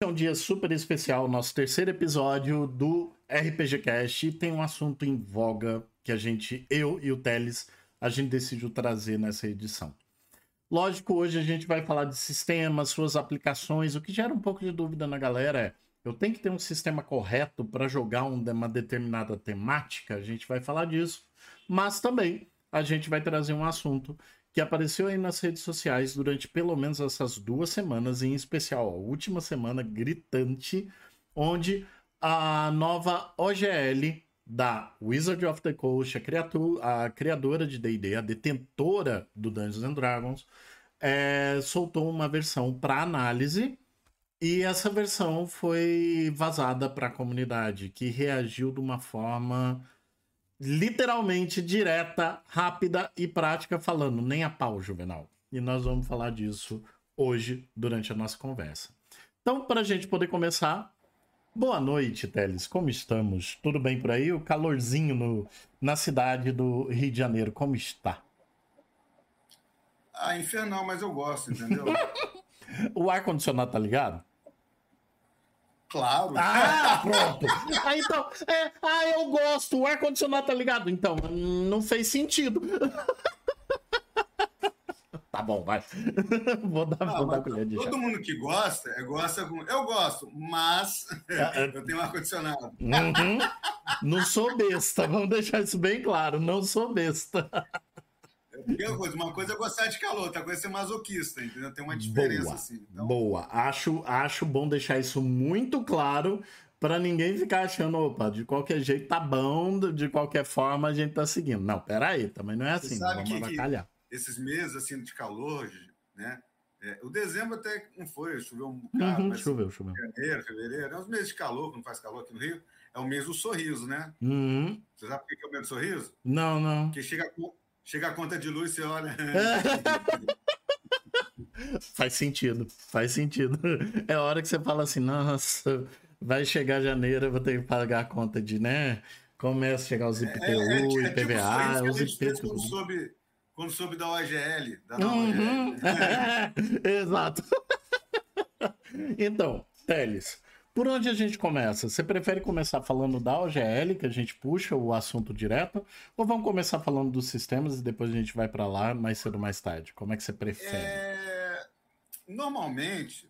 é um dia super especial, nosso terceiro episódio do RPG Cast. Tem um assunto em voga que a gente, eu e o Teles, a gente decidiu trazer nessa edição. Lógico, hoje a gente vai falar de sistemas, suas aplicações. O que gera um pouco de dúvida na galera é: eu tenho que ter um sistema correto para jogar uma determinada temática? A gente vai falar disso. Mas também a gente vai trazer um assunto que apareceu aí nas redes sociais durante pelo menos essas duas semanas, em especial a última semana gritante, onde a nova OGL da Wizard of the Coast, a, a criadora de D&D, a detentora do Dungeons and Dragons, é, soltou uma versão para análise e essa versão foi vazada para a comunidade, que reagiu de uma forma literalmente direta, rápida e prática, falando nem a pau, Juvenal. E nós vamos falar disso hoje durante a nossa conversa. Então, para a gente poder começar, boa noite, Teles. Como estamos? Tudo bem por aí? O calorzinho no, na cidade do Rio de Janeiro, como está? Ah, infernal, mas eu gosto, entendeu? o ar-condicionado tá ligado? Claro. Ah, pronto. Ah, então, é, ah, eu gosto. O ar-condicionado tá ligado? Então, não fez sentido. Tá bom, vai. vou dar, ah, vou dar colher de Todo chá. mundo que gosta, é, gosta com... Eu gosto, mas é, é. eu tenho ar-condicionado. Uhum. Não sou besta, vamos deixar isso bem claro. Não sou besta. Coisa, uma coisa é gostar de calor, outra coisa é ser masoquista, entendeu? Tem uma diferença boa, assim. Então... Boa. Acho, acho bom deixar isso muito claro para ninguém ficar achando, opa, de qualquer jeito tá bom, de qualquer forma a gente tá seguindo. Não, peraí, também não é assim, Você sabe vamos que, esses meses assim de calor, né? É, o dezembro até não foi, choveu um bocado, uhum, choveu, choveu. Janeiro, fevereiro, é os meses de calor, que não faz calor aqui no Rio, é o mês do sorriso, né? Uhum. Você sabe por que é o mês do sorriso? Não, não. Porque chega, Chega a conta de luz, você olha. faz sentido, faz sentido. É a hora que você fala assim, nossa, vai chegar janeiro, eu vou ter que pagar a conta de, né? Começa a chegar os IPTU, é, é, é, IPVA, tipo, os IPTU. Quando soube, quando soube da OGL, da uhum. OGL. Exato. então, Teles, por onde a gente começa? Você prefere começar falando da OGL, que a gente puxa o assunto direto, ou vamos começar falando dos sistemas e depois a gente vai para lá mais cedo ou mais tarde? Como é que você prefere? É... Normalmente,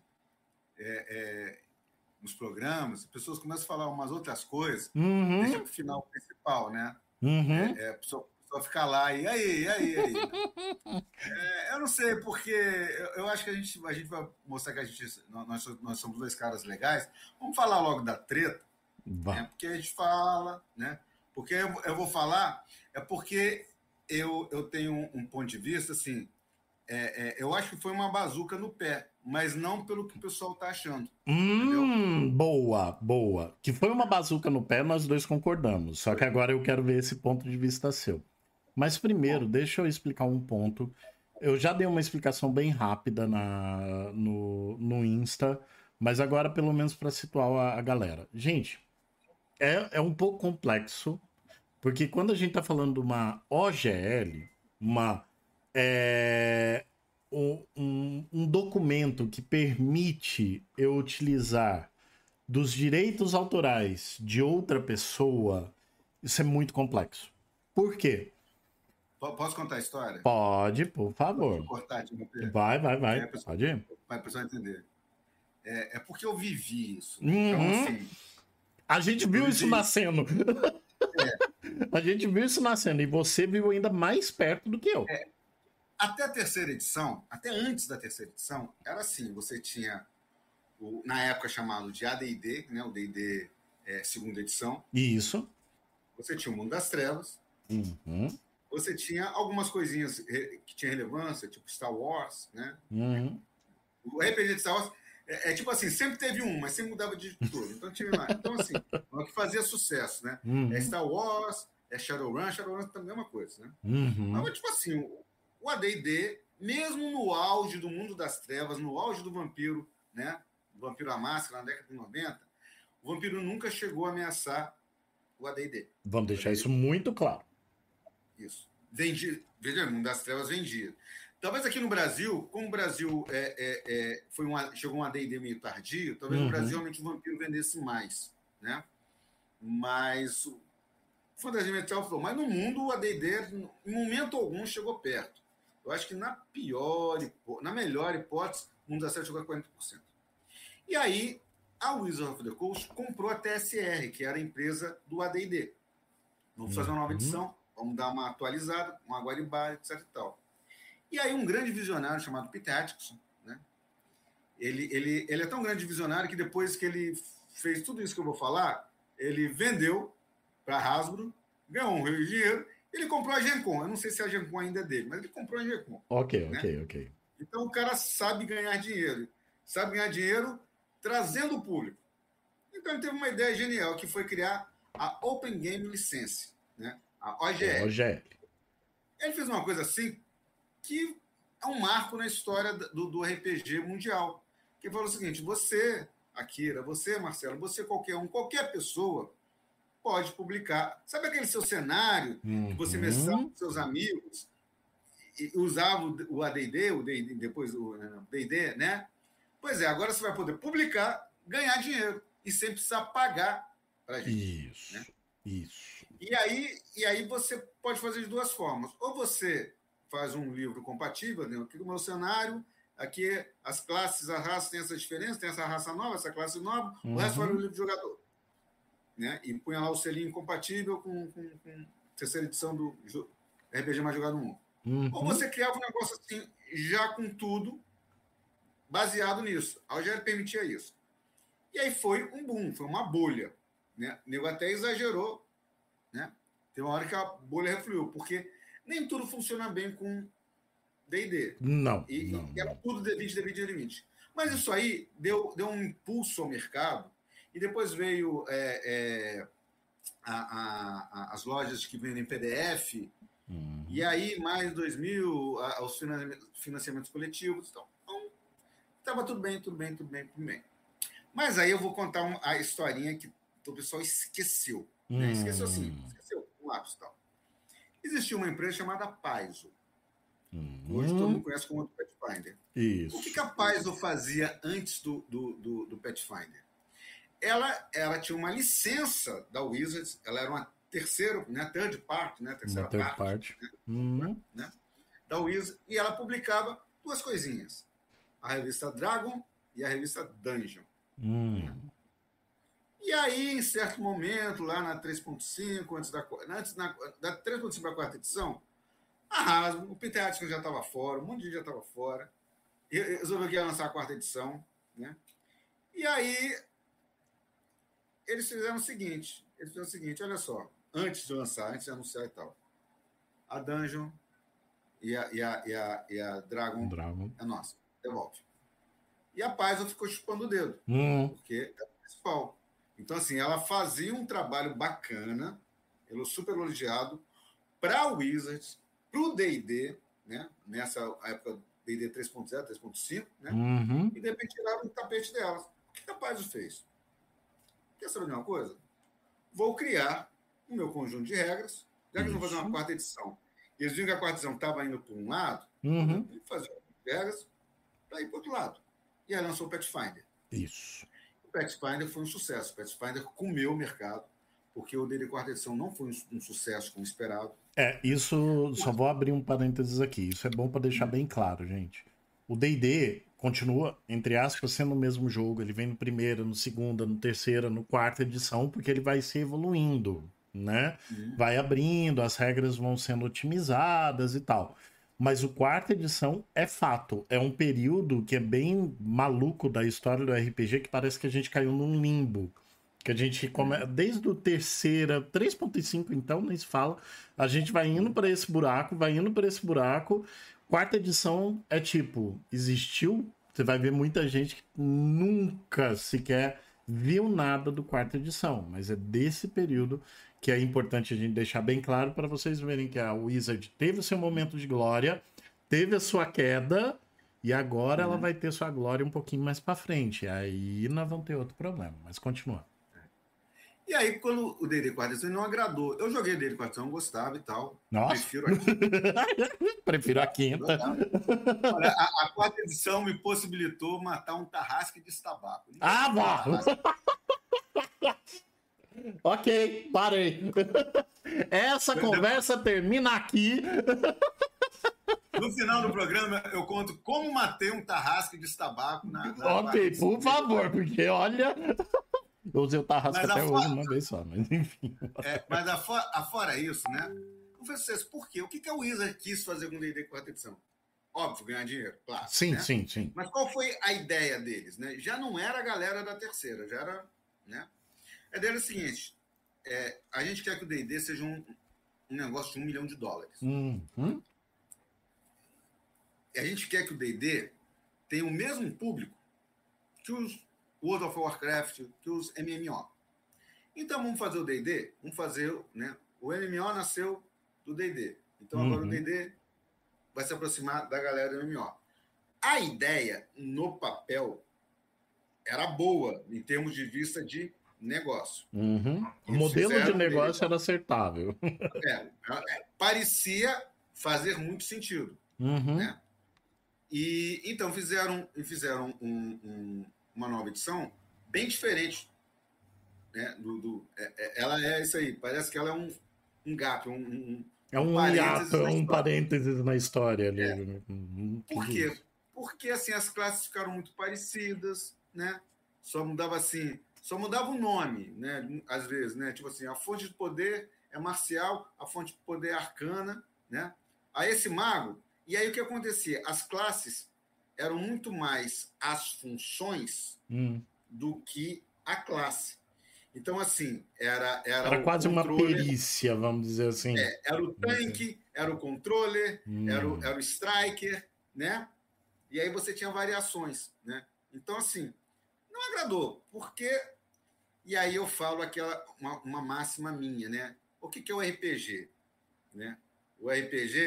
é, é... nos programas, as pessoas começam a falar umas outras coisas, uhum. deixa para o final principal, né? Uhum. É, é, a pessoa só ficar lá e aí, e aí, e aí. é, eu não sei, porque eu, eu, acho que a gente, a gente vai mostrar que a gente, nós, nós somos dois caras legais. Vamos falar logo da treta, né? porque a gente fala, né? Porque eu, eu, vou falar, é porque eu, eu tenho um, um ponto de vista assim. É, é, eu acho que foi uma bazuca no pé, mas não pelo que o pessoal tá achando. Hum, boa, boa. Que foi uma bazuca no pé, nós dois concordamos. Só que agora eu quero ver esse ponto de vista seu. Mas primeiro, deixa eu explicar um ponto. Eu já dei uma explicação bem rápida na, no, no Insta, mas agora, pelo menos, para situar a, a, galera. Gente, é, é um pouco complexo, porque quando a gente está falando de uma OGL, uma. É, um, um, um documento que permite eu utilizar dos direitos autorais de outra pessoa, isso é muito complexo. Por quê? Posso contar a história? Pode, por favor. Cortar, vai, vai, vai. É, pessoa, Pode ir. A pessoa entender. É, é, porque eu vivi isso. Uhum. Então, assim, a gente viu isso nascendo. É. A gente viu isso nascendo. E você viu ainda mais perto do que eu. É. Até a terceira edição, até antes da terceira edição, era assim: você tinha, o, na época chamado de ADD, né, o DD é, segunda edição. Isso. Você tinha o Mundo das Trevas. Uhum você tinha algumas coisinhas que tinham relevância, tipo Star Wars, né? Uhum. O RPG de Star Wars é, é, tipo assim, sempre teve um, mas sempre mudava de tudo. Então tinha lá. Então, assim, o que fazia sucesso, né? Uhum. É Star Wars, é Shadowrun, Shadowrun também é uma coisa, né? Uhum. Mas, tipo assim, o AD&D, mesmo no auge do mundo das trevas, no auge do vampiro, né? O vampiro à máscara, na década de 90, o vampiro nunca chegou a ameaçar o AD&D. Vamos deixar isso muito claro. Isso. Vendia. Veja, Mundo das Trevas vendia. Talvez aqui no Brasil, como o Brasil é, é, é, foi uma, chegou um AD&D meio tardio, talvez uhum. no Brasil realmente o Vampiro vendesse mais, né? Mas o Fantasia Medieval falou, mas no mundo o AD&D, em momento algum, chegou perto. Eu acho que na pior, na melhor hipótese, o Mundo da Sete chegou a 40%. E aí, a Wizard of the Coast comprou a TSR, que era a empresa do AD&D. Vamos fazer uma nova uhum. edição, vamos dar uma atualizada, uma guaribá, etc e tal. E aí um grande visionário chamado Peter Atkinson, né? Ele, ele, ele é tão grande visionário que depois que ele fez tudo isso que eu vou falar, ele vendeu para a Hasbro, ganhou um rio de dinheiro, ele comprou a Gencom. Eu não sei se a Gencom ainda é dele, mas ele comprou a Gencom. Ok, né? ok, ok. Então o cara sabe ganhar dinheiro. Sabe ganhar dinheiro trazendo o público. Então ele teve uma ideia genial, que foi criar a Open Game License, né? A OGL. OGL. Ele fez uma coisa assim que é um marco na história do, do RPG mundial. Que falou o seguinte: você, Akira, você, Marcelo, você, qualquer um, qualquer pessoa pode publicar. Sabe aquele seu cenário uhum. que você uhum. mestrava com seus amigos e usava o ADD, o DD, depois o DD, né? Pois é, agora você vai poder publicar, ganhar dinheiro e sem precisar pagar para gente. Isso. Né? Isso. E aí, e aí você pode fazer de duas formas. Ou você faz um livro compatível, né? aqui no meu cenário, aqui as classes, a raça tem essa diferença, tem essa raça nova, essa classe nova, uhum. o resto vai no livro de jogador. Né? E punha lá o selinho compatível com, com, com terceira edição do RPG mais jogado no mundo. Uhum. Ou você criava um negócio assim, já com tudo, baseado nisso. A OGL permitia isso. E aí foi um boom, foi uma bolha. Né? O nego até exagerou. Tem uma hora que a bolha refluiu, porque nem tudo funciona bem com D&D. Não, e, não, e era tudo D20, D20, D20. Mas isso aí deu, deu um impulso ao mercado e depois veio é, é, a, a, as lojas que vendem PDF uhum. e aí mais 2000 os financiamentos coletivos. Então, estava tudo bem, tudo bem, tudo bem, tudo bem. Mas aí eu vou contar um, a historinha que o pessoal esqueceu. Né? Esqueceu assim, esqueceu lápis e tal. Existia uma empresa chamada Paizo. Hum. Hoje todo mundo conhece como Pathfinder. Isso. O que, que a Paizo fazia antes do, do, do, do Pathfinder? Ela, ela tinha uma licença da Wizards, ela era uma terceira, né, third part, né, terceira uma parte, parte. Né, hum. né, da Wizards, e ela publicava duas coisinhas: a revista Dragon e a revista Dungeon. Hum. Aí, em certo momento, lá na 3.5, antes da, antes na, da 3.5 para a quarta edição, a Hasbro, o Peter já estava fora, um monte de gente já estava fora, resolveu que ia lançar a quarta edição, né? E aí, eles fizeram o seguinte, eles fizeram o seguinte, olha só, antes de lançar, antes de anunciar e tal, a Dungeon e a, e a, e a, e a Dragon, Dragon é nossa, devolve. E a Paizo ficou chupando o dedo, hum. porque é o principal. Então, assim, ela fazia um trabalho bacana, ela super elogiado, para o Wizards, para o DD, né? nessa época DD 3.0, 3.5, né? Uhum. e de repente tiraram o tapete delas. O que a Paizo fez? Quer saber de uma coisa? Vou criar o meu conjunto de regras, já que eles vão fazer uma quarta edição. E eles viram que a quarta edição estava indo para um lado, uhum. fazer regras para ir para o outro lado. E aí lançou o Pathfinder. Isso. O Pathfinder foi um sucesso. O Pathfinder comeu o mercado, porque o DD quarta edição não foi um, sucesso como esperado. É, isso. Só vou abrir um parênteses aqui. Isso é bom para deixar bem claro, gente. O DD continua, entre aspas, sendo o mesmo jogo. Ele vem no primeiro, no segunda, no terceira, no quarta edição, porque ele vai se evoluindo, né? Uhum. Vai abrindo, as regras vão sendo otimizadas e tal. Mas o quarta edição é fato. É um período que é bem maluco da história do RPG, que parece que a gente caiu num limbo. Que a gente come... desde o terceira, 3.5 então, nem se fala, a gente vai indo para esse buraco, vai indo para esse buraco. Quarta edição é tipo, existiu, você vai ver muita gente que nunca sequer viu nada do quarta edição, mas é desse período que é importante a gente deixar bem claro para vocês verem que a Wizard teve o seu momento de glória, teve a sua queda e agora uhum. ela vai ter sua glória um pouquinho mais para frente. Aí nós vamos ter outro problema, mas continua. E aí, quando o D&D quarta edição não agradou, eu joguei D&D quarta edição, gostava e tal. Nossa. Prefiro a quinta. Prefiro a quinta. Olha, a, a, quarta edição me possibilitou matar um tarrasque de tabaco. Ah, vá! Ok, parei. Essa conversa termina aqui. No final do programa, eu conto como matei um tarrasque de tabaco na. na ok, por favor, porque olha. Eu usei o tarrasco até hoje uma vez só, mas enfim. É, mas afora, afora isso, né? Não foi sucesso. Por quê? O que, que a Wizard quis fazer com o D&D quarta edição? Óbvio, ganhar dinheiro, claro. Sim, né? sim, sim. Mas qual foi a ideia deles? Né? Já não era a galera da terceira, já era. Né? A ideia era o seguinte: é, a gente quer que o D&D seja um, um, negócio de um milhão de dólares. Uhum. A gente quer que o D&D tenha o mesmo público que os World of Warcraft, que os MMO. Então vamos fazer o D&D, vamos fazer, né? O MMO nasceu do D&D. Então agora uhum. o D&D vai se aproximar da galera do MMO. A ideia no papel era boa em termos de vista de negócio. Uhum. O modelo de negócio era acertável. É, é, parecia fazer muito sentido. Uhum. Né? E então fizeram, fizeram um, um, uma nova edição bem diferente. Né, do, do é, é, ela é isso aí, parece que ela é um, um gap, um, um é um, um hiato, é um parênteses na história ali. É. Por quê? Porque assim, as classes ficaram muito parecidas, né? Só mudava assim, só mudava o nome, né? Às vezes, né? Tipo assim, a fonte de poder é marcial, a fonte de poder é arcana, né? Aí esse mago, e aí o que acontecia? As classes eram muito mais as funções hum. do que a classe. Então, assim, era. Era, era quase uma perícia, vamos dizer assim. É, era o tanque, era o controller, hum. era, o, era o striker, né? E aí você tinha variações, né? Então, assim, não agradou, porque. E aí eu falo aquela uma, uma máxima minha, né? O que, que é o RPG? Né? O RPG,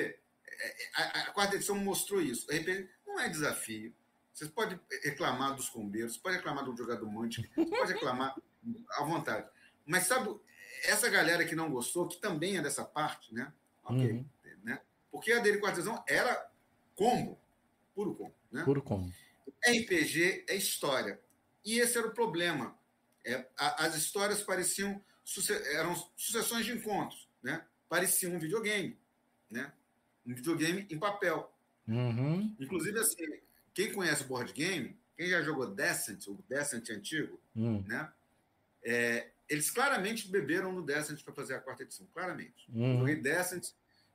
é, é, a, a quarta edição mostrou isso. O RPG não é desafio. Você pode reclamar dos combeiros, pode reclamar do jogador Mantic, pode reclamar à vontade. Mas sabe, essa galera que não gostou, que também é dessa parte, né? Ok. Uhum. Né? Porque a dele artesão era combo, puro combo. Né? Puro combo. RPG é história. E esse era o problema. É, a, as histórias pareciam eram sucessões de encontros, né? Parecia um videogame, né? Um videogame em papel. Uhum. Inclusive, assim, quem conhece o board game, quem já jogou Descent, o Descent antigo, uhum. né? É, eles claramente beberam no Descent para fazer a quarta edição, claramente. Uhum. Joguei Descent,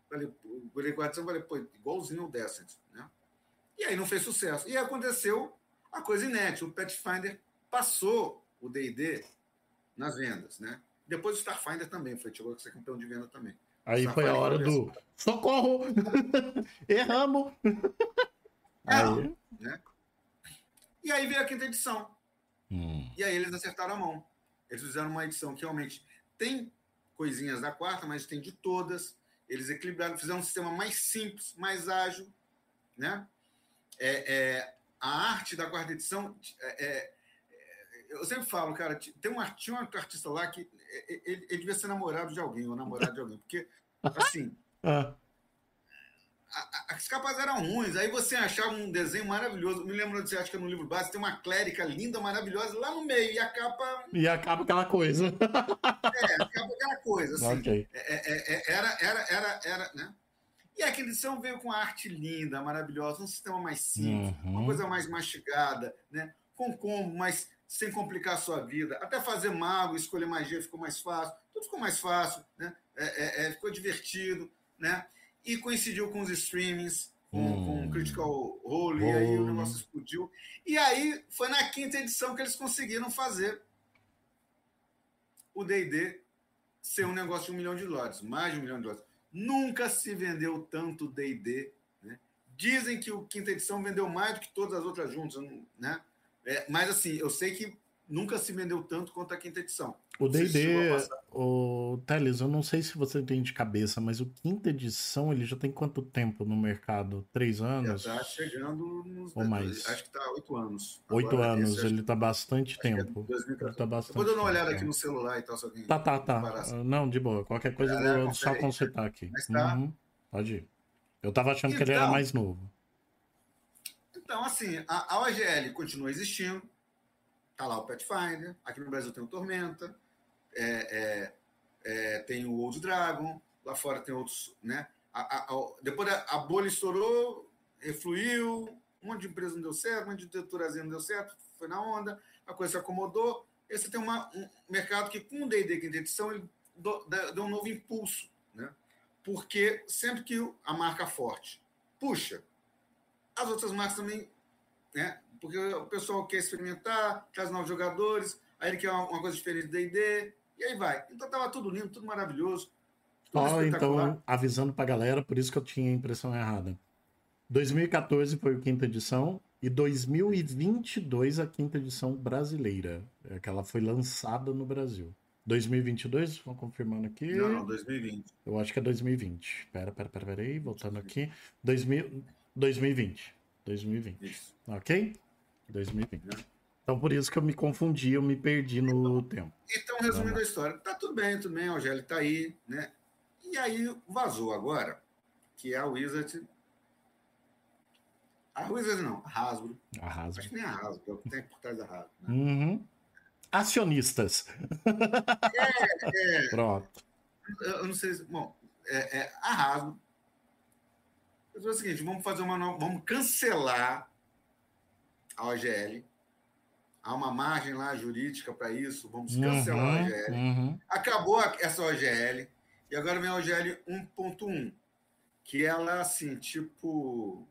falei, joguei quarta edição, falei, pô, igualzinho ao Descent, né? E aí não fez sucesso. E aconteceu a coisa inédita, o Pathfinder passou o D&D nas vendas, né? Depois o Starfinder também, foi, chegou a ser campeão de venda também. Aí foi a hora do socorro! Erramos! Aí. Né? E aí veio a quinta edição. Hum. E aí eles acertaram a mão. Eles fizeram uma edição que realmente tem coisinhas da quarta, mas tem de todas. Eles equilibraram, fizeram um sistema mais simples, mais ágil. Né? É, é a arte da quarta edição. É, é, eu sempre falo, cara, tem um, tinha um artista lá que ele, ele devia ser namorado de alguém, ou namorado de alguém, porque, assim. ah. As capas eram ruins, aí você achava um desenho maravilhoso. Me lembro de você acha que no livro base tem uma clérica linda, maravilhosa lá no meio, e a capa. E acaba aquela coisa. É, acaba aquela coisa, assim. Okay. É, é, é, era, era, era, era, né? E a edição veio com arte linda, maravilhosa, um sistema mais simples, uhum. uma coisa mais mastigada, né? com combo, mas sem complicar a sua vida. Até fazer mago, escolher magia ficou mais fácil, tudo ficou mais fácil, né? É, é, é ficou divertido, né? E coincidiu com os streamings, com, hum. com o Critical Role, e aí o negócio explodiu. E aí foi na quinta edição que eles conseguiram fazer o D&D ser um negócio de um milhão de dólares, mais de um milhão de dólares. Nunca se vendeu tanto D&D, né? Dizem que o quinta edição vendeu mais do que todas as outras juntas, né? É, mas assim, eu sei que nunca se vendeu tanto quanto a quinta edição. O D&D, o Teles, eu não sei se você tem de cabeça, mas o quinta edição ele já tem quanto tempo no mercado? Três anos? Já tá chegando nos... Ou mais? Acho que tá oito anos. Oito Agora, anos, ele tá bastante é tempo. É ele tá bastante Vou dar uma olhada aqui no celular e tal, só Tá, tá, tá. Não, de boa. Qualquer coisa eu vou só consertar aqui. Mas tá. Uhum. Pode ir. Eu tava achando então, que ele era então- mais novo. Então, assim, a, a OGL continua existindo, Tá lá o Pathfinder, aqui no Brasil tem o Tormenta, é, é, é, tem o Old Dragon, lá fora tem outros, né? A, a, a, depois a, bolha estourou, refluiu, um monte de empresa não deu certo, um monte de diturazinha não deu certo, foi na onda, a coisa se acomodou. Esse tem uma, um mercado que, com o D&D quinta edição, ele deu um novo impulso, né? Porque sempre que a marca forte puxa, as outras marcas também né, porque o pessoal quer experimentar, traz novos jogadores, aí ele quer uma, coisa diferente do D&D, e aí vai. Então tava tudo lindo, tudo maravilhoso. Tudo oh, então, avisando pra galera, por isso que eu tinha a impressão errada. 2014 foi a quinta edição e 2022 a quinta edição brasileira. É que ela foi lançada no Brasil. 2022, estão confirmando aqui. Não, não, 2020. Eu acho que é 2020. Pera, pera, pera, pera aí, voltando aqui. 2000, 2020. 2020. Isso. Ok? 2020. Então, por isso que eu me confundi, eu me perdi no tempo. Então, resumindo a história, tá tudo bem, tudo bem, a Angélica tá aí, né? E aí vazou agora que a Wizard. A Wizard não, a Hasbro. A Hasbro. Acho que nem a Hasbro, é o que tem por trás da Hasbro. Né? Uhum. Acionistas. É, é. Pronto. Eu não sei. Bom, é, é a Hasbro. É o seguinte, vamos fazer uma nova. Vamos cancelar a OGL. Há uma margem lá jurídica para isso, vamos uhum, cancelar uhum, a OGL. Uhum. Acabou essa OGL e agora vem a OGL 1.1, que ela, assim, tipo.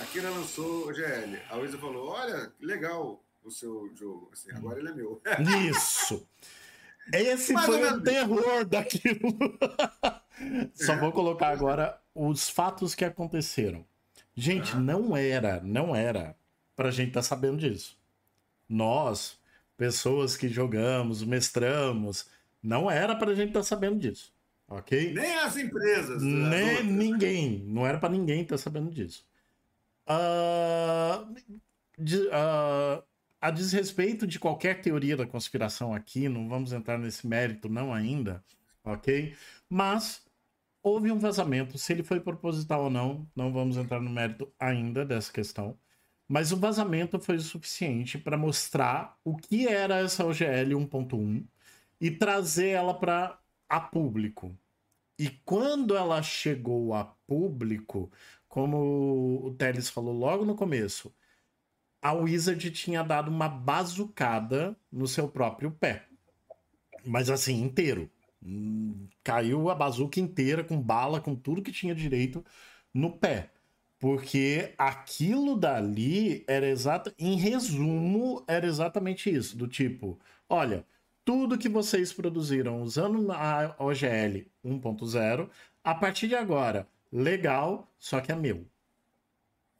Aqui ela lançou OGL. A Luísa falou: Olha, legal o seu jogo. Assim, agora ele é meu. Isso! Esse Mais foi o terror daquilo. Só vou colocar agora os fatos que aconteceram. Gente, não era, não era para a gente estar tá sabendo disso. Nós, pessoas que jogamos, mestramos, não era para a gente estar tá sabendo disso. Ok? Nem as empresas. Nem as ninguém. Não era para ninguém estar tá sabendo disso. Uh, de, uh, a desrespeito de qualquer teoria da conspiração aqui, não vamos entrar nesse mérito, não ainda, ok? Mas houve um vazamento. Se ele foi proposital ou não, não vamos entrar no mérito ainda dessa questão. Mas o vazamento foi o suficiente para mostrar o que era essa OGL 1.1 e trazer ela para a público. E quando ela chegou a público, como o Teles falou logo no começo, a Wizard tinha dado uma bazucada no seu próprio pé. Mas assim, inteiro. Hum, caiu a bazuca inteira, com bala, com tudo que tinha direito no pé. Porque aquilo dali era exato, em resumo, era exatamente isso, do tipo, olha, tudo que vocês produziram usando a OGL 1.0, a partir de agora, legal, só que é meu.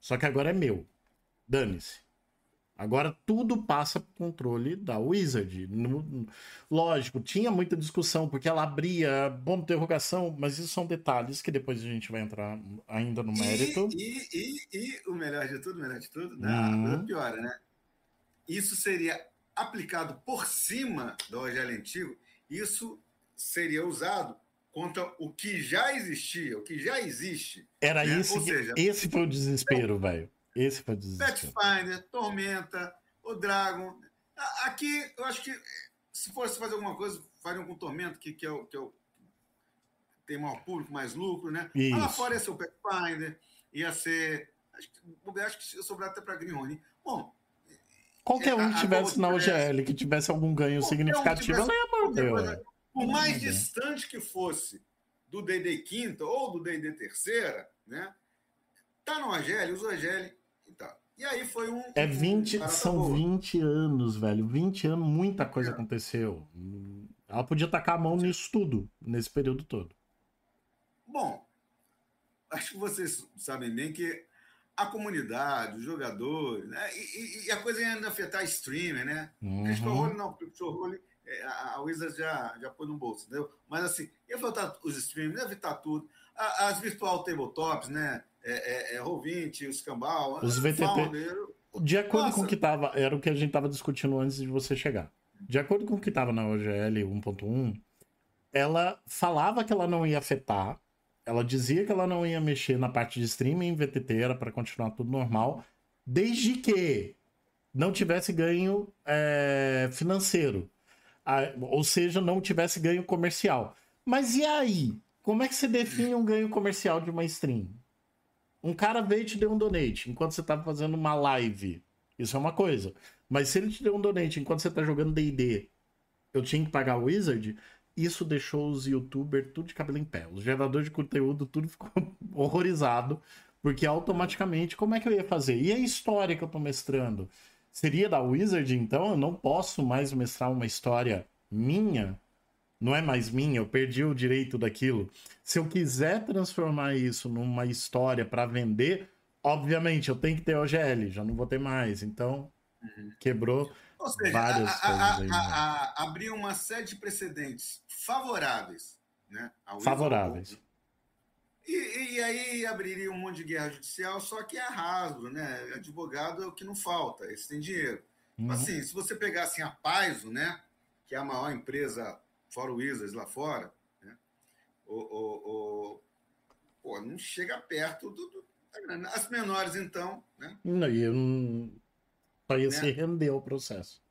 Só que agora é meu. Dane-se. Agora tudo passa por controle da Wizard. No, lógico, tinha muita discussão, porque ela abria ponto de interrogação, mas isso são detalhes que depois a gente vai entrar ainda no mérito. E, e, e, e o melhor de tudo, o melhor de tudo, não, hum. piora, né? Isso seria aplicado por cima do OGL antigo, isso seria usado contra o que já existia, o que já existe. Era né? isso, seja, esse foi o desespero, velho. Esse foi. Pathfinder, Tormenta, o Dragon. Aqui, eu acho que se fosse fazer alguma coisa, fariam com Tormenta, que, que, é o, que é o tem maior público, mais lucro, né? Isso. Lá fora ia ser o Pathfinder, ia ser. Acho que, acho que ia sobrar até para Greenhorn. Bom. Qualquer um que tivesse na OGL, que tivesse algum ganho significativo, ela ia morder. Por mais distante que fosse do DD quinta ou do DD terceira, né? Tá no OGL, usa o OGL Tá. E aí foi um. É 20, um são boa. 20 anos, velho. 20 anos, muita coisa é. aconteceu. Ela podia tacar a mão nisso tudo, nesse período todo. Bom, acho que vocês sabem bem que a comunidade, os jogadores, né? E, e, a coisa ainda afetar streamer, né? Uhum. Critical Role não, Role, é, a, a Wizards já, já pôs no bolso, entendeu? Mas assim, ia afetar os streamers, ia afetar tudo. As virtual tabletops, né? É, é, é Roll20, os Cambal, os VTT. De acordo com o que estava, era o que a gente estava discutindo antes de você chegar. De acordo com o que estava na OGL 1.1, ela falava que ela não ia afetar, ela dizia que ela não ia mexer na parte de streaming VTT, era para continuar tudo normal, desde que não tivesse ganho é, financeiro. ou seja, não tivesse ganho comercial. Mas e aí? Como é que você define um ganho comercial de uma stream? Um cara veio e te deu um donate enquanto você estava fazendo uma live. Isso é uma coisa. Mas se ele te deu um donate enquanto você está jogando DD, eu tinha que pagar o Wizard, isso deixou os youtubers tudo de cabelo em pé. Os geradores de conteúdo tudo ficou horrorizado, porque automaticamente, como é que eu ia fazer? E a história que eu tô mestrando? Seria da Wizard, então? Eu não posso mais mestrar uma história minha? Não é mais minha, eu perdi o direito daquilo. Se eu quiser transformar isso numa história para vender, obviamente eu tenho que ter OGL, já não vou ter mais. Então, uhum. quebrou ou seja, várias a, coisas a, aí. Né? A, abriu uma série de precedentes favoráveis. Né, favoráveis. E, e, aí abriria um monte de guerra judicial, só que é né? Advogado é o que não falta, esse tem dinheiro. Uhum. Assim, se você pegar assim, a Paiso, né? Que é a maior empresa, fora o Wizards lá fora, né? O, o, o, pô, não chega perto do, do, As menores, então, né? Não, não só ia né? se render ao processo.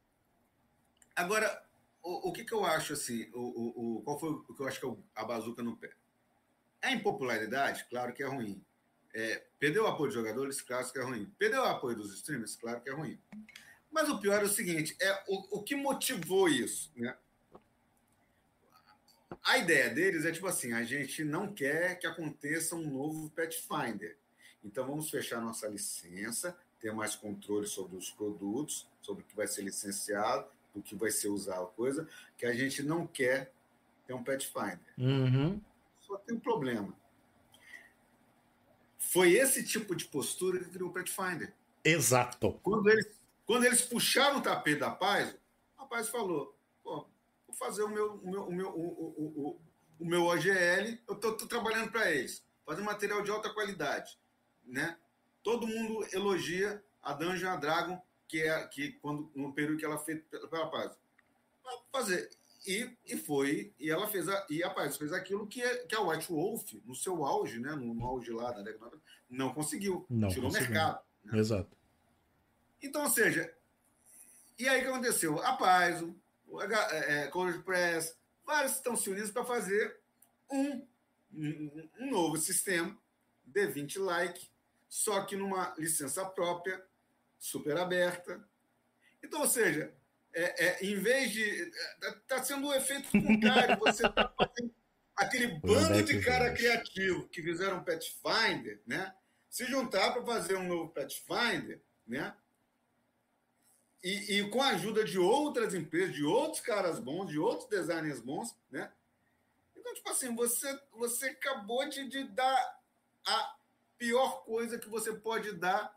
Agora, o, o que, que eu acho assim? O, o, o, qual foi o que eu acho que é a bazuca no pé? A impopularidade, claro que é ruim. É, perdeu o apoio dos jogadores, claro que é ruim. Perdeu o apoio dos streamers, claro que é ruim. Mas o pior é o seguinte: é o, o que motivou isso, né? A ideia deles é tipo assim: a gente não quer que aconteça um novo Pathfinder. Então vamos fechar nossa licença, ter mais controle sobre os produtos, sobre o que vai ser licenciado, o que vai ser usado, coisa que a gente não quer ter um Pathfinder. Uhum. Só tem um problema. Foi esse tipo de postura que criou o Pathfinder. Exato. Quando eles, quando eles puxaram o tapete da paz, a paz falou: vou fazer o meu, o meu, o meu, o, o, meu OGL, eu estou trabalhando para eles, fazer material de alta qualidade. Né? todo mundo elogia a Dungeon Dragon, que é que quando no período que ela fez pela paz. Fazer e, e foi e ela fez a, e a paz fez aquilo que que a White Wolf no seu auge, né, no, no auge lá da década não conseguiu, não tirou o mercado. Né? Exato. Então, ou seja, e aí o que aconteceu? A Paz, o é, é, Press, vários estão se unindo para fazer um, um, um novo sistema D20 like só que numa licença própria, super aberta. Então, ou seja, é, é, em vez de. Está tá sendo um efeito contrário. Você está fazendo aquele bando de cara criativo que fizeram Pathfinder, né? Se juntar para fazer um novo Pathfinder, né? E, e, com a ajuda de outras empresas, de outros caras bons, de outros designers bons, né? Então, tipo assim, você, você acabou de, de dar a pior coisa que você pode dar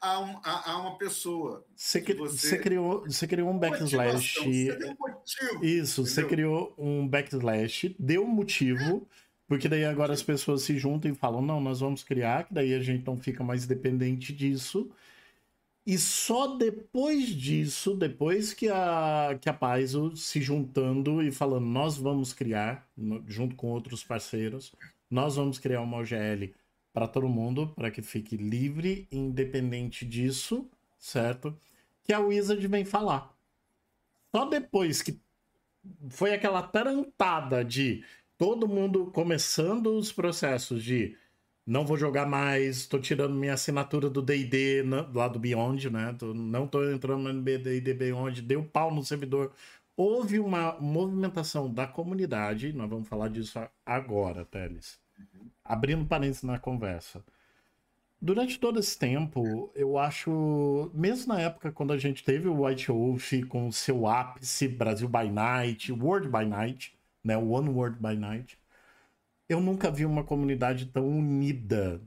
a, um, a, a uma pessoa. Você, você... você, criou, você criou um backslash. Você deu um motivo. Isso, entendeu? você criou um backslash, deu um motivo. Porque daí agora as pessoas se juntam e falam, não, nós vamos criar, que daí a gente não fica mais dependente disso. E só depois disso, depois que a, que a Paizo se juntando e falando, nós vamos criar, junto com outros parceiros, nós vamos criar uma OGL para todo mundo, para que fique livre, independente disso, certo? Que a Wizard vem falar. Só depois que foi aquela tarantada de todo mundo começando os processos de não vou jogar mais, tô tirando minha assinatura do D&D lá do Beyond, né? Tô, não tô entrando no D&D Beyond, deu pau no servidor. Houve uma movimentação da comunidade, nós vamos falar disso agora, Teles abrindo parênteses na conversa. Durante todo esse tempo, eu acho, mesmo na época quando a gente teve o White Wolf com o seu ápice, Brasil by Night, World by Night, né, One World by Night, eu nunca vi uma comunidade tão unida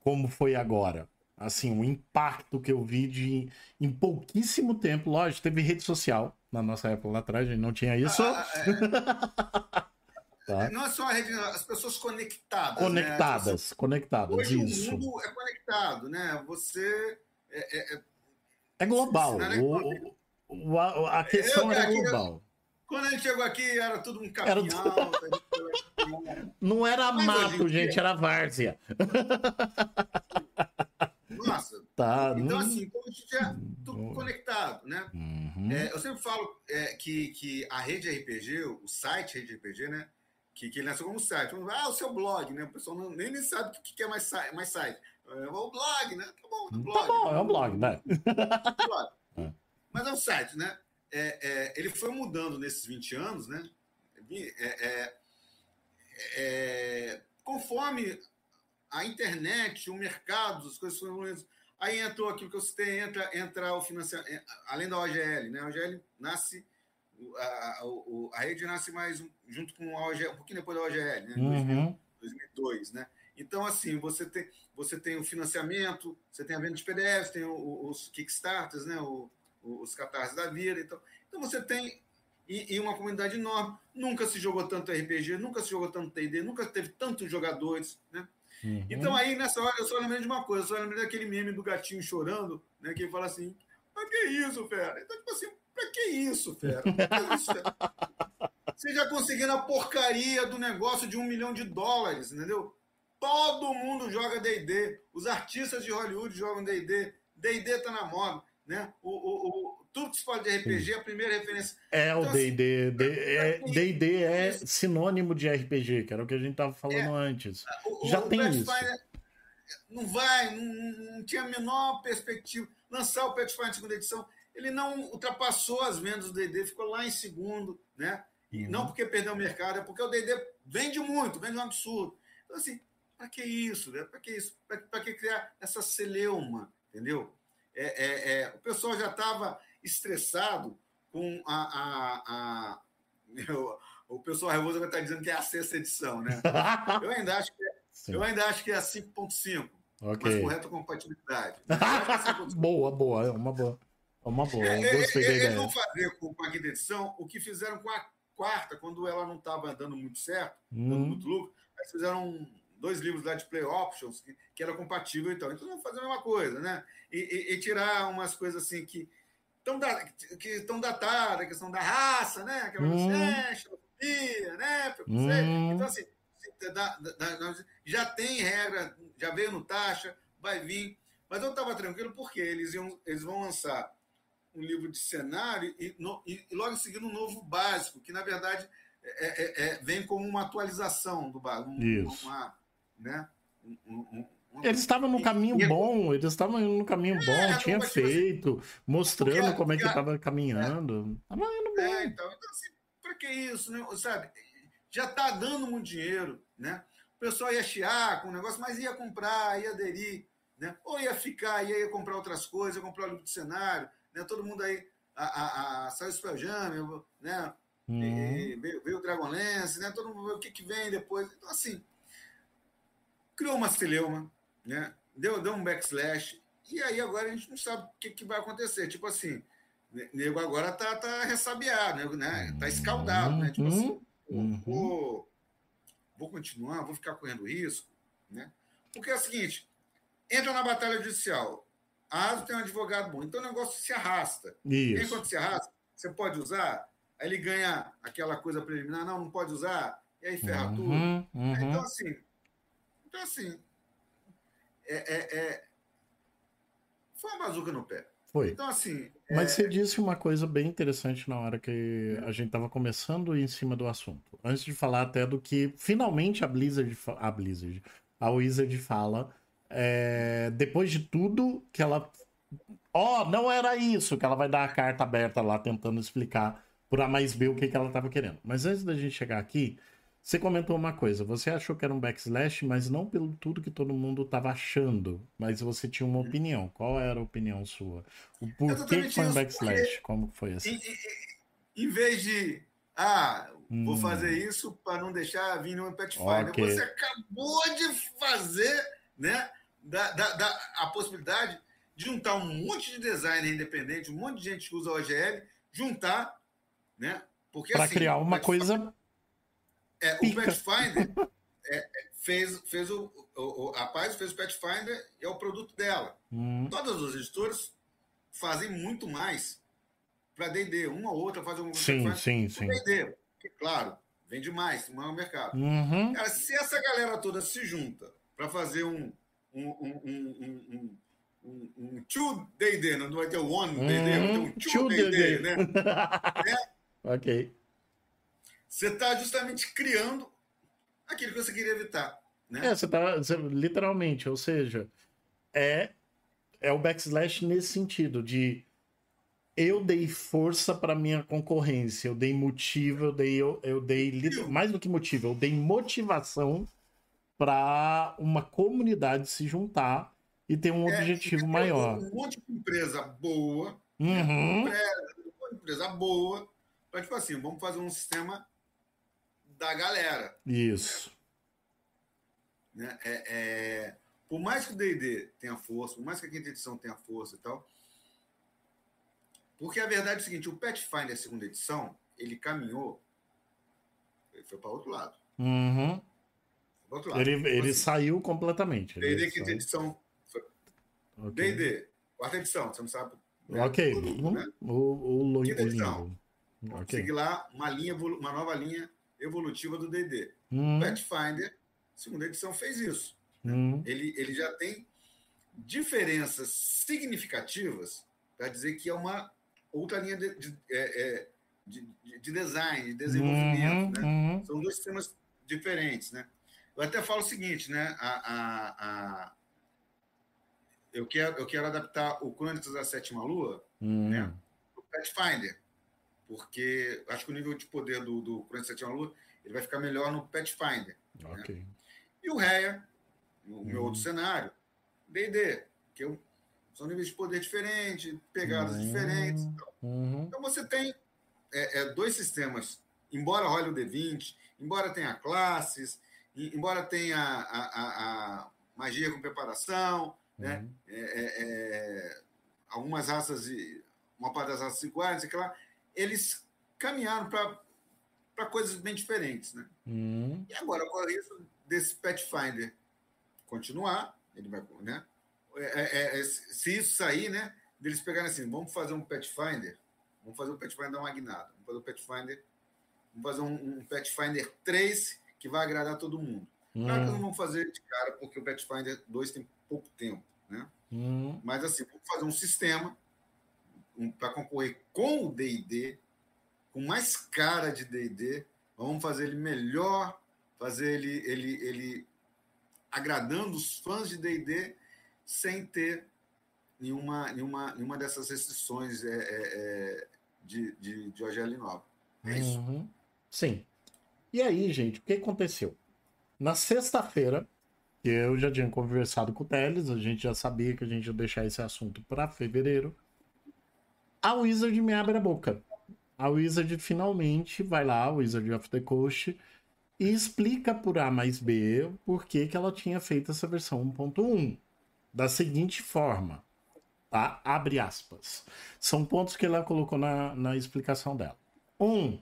como foi agora. assim, o impacto que eu vi de em pouquíssimo tempo. Lógico, teve rede social na nossa época lá atrás, a gente não tinha isso. Ah, é... Tá. Não é só a rede, as pessoas conectadas. Né? Conectadas, né? conectadas. Hoje isso. o mundo é conectado, né? Você. É, é, é, é global. O, o, a, a questão eu, era global. Quando a gente chegou aqui, era tudo um caminhão. Era... Não era Mas mato, gente, dia... era várzea. Nossa. Tá, então, assim, então a gente é tudo conectado, né? Uhum. É, eu sempre falo é, que, que a rede RPG, o site rede RPG, né? Que, que ele nasceu como site. Ah, o seu blog, né? O pessoal não, nem, sabe o que, que é mais, mais site. É o blog, né? Tá bom, é blog. Tá bom, é um blog, né? blog. É. Mas é um site, né? É, é, ele foi mudando nesses 20 anos, né? É, é, é, conforme a internet, o mercado, as coisas foram Aí entrou aquilo que eu citei, entra, entra o financiamento, além da OGL, né? A OGL nasce, a, a, a rede nasce mais junto com a OGL, um pouquinho depois da OGL, né? Uhum. 2002, né? Então, assim, você tem, você tem o financiamento, você tem a venda de PDFs, tem os Kickstarters, né? O, os catarses da vida. Então, então você tem e, e, uma comunidade enorme. Nunca se jogou tanto RPG, nunca se jogou tanto TD, nunca teve tantos jogadores, né? Uhum. Então aí, nessa hora, eu só lembrei de uma coisa, eu só lembrei daquele meme do gatinho chorando, né? Que ele fala assim, pra que isso, fera? Então, tipo assim, pra que isso, fera? Que isso, fera? Você já conseguindo a porcaria do negócio de um milhão de dólares, entendeu? Todo mundo joga D&D. Os artistas de Hollywood jogam D&D. D&D tá na moda, né? O, o, o, tudo que se fala de RPG, a primeira referência. É então, o D&D. D&D é, é sinônimo de RPG, que era o que a gente tava falando é, antes. O, Já tem isso. não vai, não, não, tinha a menor perspectiva. Lançar o Pathfinder segunda edição, ele não ultrapassou as vendas do D&D, ficou lá em segundo, né? E uhum. não porque perdeu o mercado, é porque o D&D vende muito, vende um absurdo. Então, assim, para que isso? Né? Para que isso? Para que criar essa celeuma, entendeu? É, é, é, o pessoal já estava estressado com a. a, a o pessoal revolta vai estar dizendo que é a sexta edição, né? Eu ainda acho que é, eu ainda acho que é a 5.5. Okay. Mas correta compatibilidade. É boa, boa, é uma boa. É uma boa. É, Gostei é, Eles vão fazer com a quinta edição o que fizeram com a quarta, quando ela não estava dando muito certo, hum. dando muito lucro. Aí fizeram dois livros lá de play options que, que era compatível e tal. Então vamos fazer a mesma coisa, né? E, e, e tirar umas coisas assim que estão da, que datadas, a questão da raça, né? Aquela hum. xenofobia, né? Hum. Então, assim, da, da, já tem regra, já veio no taxa, vai vir. Mas eu estava tranquilo porque eles, iam, eles vão lançar um livro de cenário e, no, e logo em seguida um novo básico, que na verdade é, é, é, vem como uma atualização do básico. Isso. Uma, né? Um, um, eles estavam no caminho e, bom, eles estavam no caminho bom, é, tinha feito, mostrando porque, como é que estava caminhando. Tava indo bem. É, então, então assim, para que isso, né? Sabe? Já está dando muito dinheiro, né? O pessoal ia chiar com o negócio, mas ia comprar, ia aderir, né? Ou ia ficar, ia, ia comprar outras coisas, ia comprar o livro de cenário, né? Todo mundo aí, a, a, a, saiu o né? Uhum. E, veio, veio o Dragonlance, né? Todo mundo vê o que, que vem depois. Então, assim, criou uma celeuma, né? Deu, deu um backslash, e aí agora a gente não sabe o que, que vai acontecer. Tipo assim, nego agora tá, tá ressabiado, né? Tá escaldado, né? Tipo assim, uhum. vou, vou continuar, vou ficar correndo risco, né? Porque é o seguinte, entra na batalha judicial, a ASO tem um advogado bom, então o negócio se arrasta. Isso. Enquanto se arrasta, você pode usar, aí ele ganha aquela coisa preliminar, não, não pode usar, e aí ferra uhum, tudo. Uhum. Então, assim, então, assim, é, é, é, foi uma bazuca no pé. Foi. Então, assim. Mas você disse uma coisa bem interessante na hora que a gente estava começando em cima do assunto. Antes de falar até do que finalmente a Blizzard. A Blizzard. A Wizard fala. É, depois de tudo que ela. Ó, oh, não era isso que ela vai dar a carta aberta lá tentando explicar por A mais B o que, que ela estava querendo. Mas antes da gente chegar aqui, você comentou uma coisa, você achou que era um backslash, mas não pelo tudo que todo mundo estava achando, mas você tinha uma opinião. Qual era a opinião sua? O porquê que foi um backslash? Como foi assim? Em, em, em vez de, ah, hum. vou fazer isso para não deixar vir no Pathfinder, okay. você acabou de fazer, né? dá, dá, dá a possibilidade de juntar um monte de designer independente, um monte de gente que usa OGL, juntar, né? Porque para assim, criar uma coisa. É, o Pathfinder é, é, fez, fez o, o, a Paz fez o Pathfinder e é o produto dela. Hum. Todas as editoras fazem muito mais para D&D. Uma ou outra faz um sim, sim, sim. D&D. Claro, vende mais, não é o mercado. Uhum. Cara, se essa galera toda se junta para fazer um, um, um, um, um, um two D&D, não vai ter o one D&D, vai ter um two D&D, né? é. Ok. Você está justamente criando aquilo que você queria evitar. Né? É, você tá você, literalmente, ou seja, é, é o backslash nesse sentido de eu dei força para minha concorrência, eu dei motivo, eu dei, eu, eu dei mais do que motivo, eu dei motivação para uma comunidade se juntar e ter um é, objetivo maior. Um monte de empresa boa, uhum. né? uma empresa boa, para tipo assim, vamos fazer um sistema da galera. Isso. Né? É, é, por mais que o D&D tenha força, por mais que a quinta edição tenha força e tal, porque a verdade é o seguinte, o Pathfinder segunda edição, ele caminhou, ele foi para outro lado. Uhum. Outro lado. Ele, então, ele assim, saiu completamente. D&D quinta edição. D&D, okay. quarta edição, você não sabe. Né? Ok, tudo, né? o, o, o, quinta o edição. Okay. Segui lá uma, linha, uma nova linha evolutiva do D&D. Uhum. Pathfinder, segunda edição, fez isso. Uhum. Ele, ele já tem diferenças significativas para dizer que é uma outra linha de, de, é, é, de, de design, de desenvolvimento. Uhum, né? uhum. São dois sistemas diferentes. Né? Eu até falo o seguinte, né? A, a, a... Eu, quero, eu quero adaptar o Crônicas da Sétima Lua uhum. né? o Pathfinder, porque acho que o nível de poder do, do da Sétima Lua ele vai ficar melhor no Pathfinder. Okay. Né? E o Reia, o meu outro cenário, D&D, que eu são níveis de poder diferentes, pegadas uhum. diferentes. Então. Uhum. então você tem é, é, dois sistemas, embora role o D20, embora tenha classes, embora tenha a, a, a magia com preparação, né? uhum. né? É, algumas raças, uma parte das raças iguais, sei lá, eles caminharam para coisas bem diferentes. Né? Uhum. E agora, o risco desse Pathfinder continuar, ele vai, né? É, é, é, se isso sair, né? Deles pegarem assim, vamos fazer um Pathfinder, vamos fazer um Pathfinder Magnado, vamos fazer um Pathfinder, vamos fazer um, um Pathfinder 3 que vai agradar todo mundo. Hum. Claro que não vamos fazer de cara, porque o Pathfinder 2 tem pouco tempo, né? Hum. Mas assim, vamos fazer um sistema um, para concorrer com o D&D, com mais cara de D&D, vamos fazer ele melhor, fazer ele, ele, ele agradando os fãs de D&D sem ter nenhuma, nenhuma, nenhuma dessas restrições é, é, é de, de, de OGL. É isso? Uhum. Sim. E aí, gente, o que aconteceu? Na sexta-feira, eu já tinha conversado com o Teles, a gente já sabia que a gente ia deixar esse assunto para fevereiro. A Wizard me abre a boca. A Wizard finalmente vai lá, Wizard of the Coast, e explica por A mais B por que, que ela tinha feito essa versão 1.1 da seguinte forma, tá? Abre aspas. São pontos que ela colocou na, na explicação dela. Um,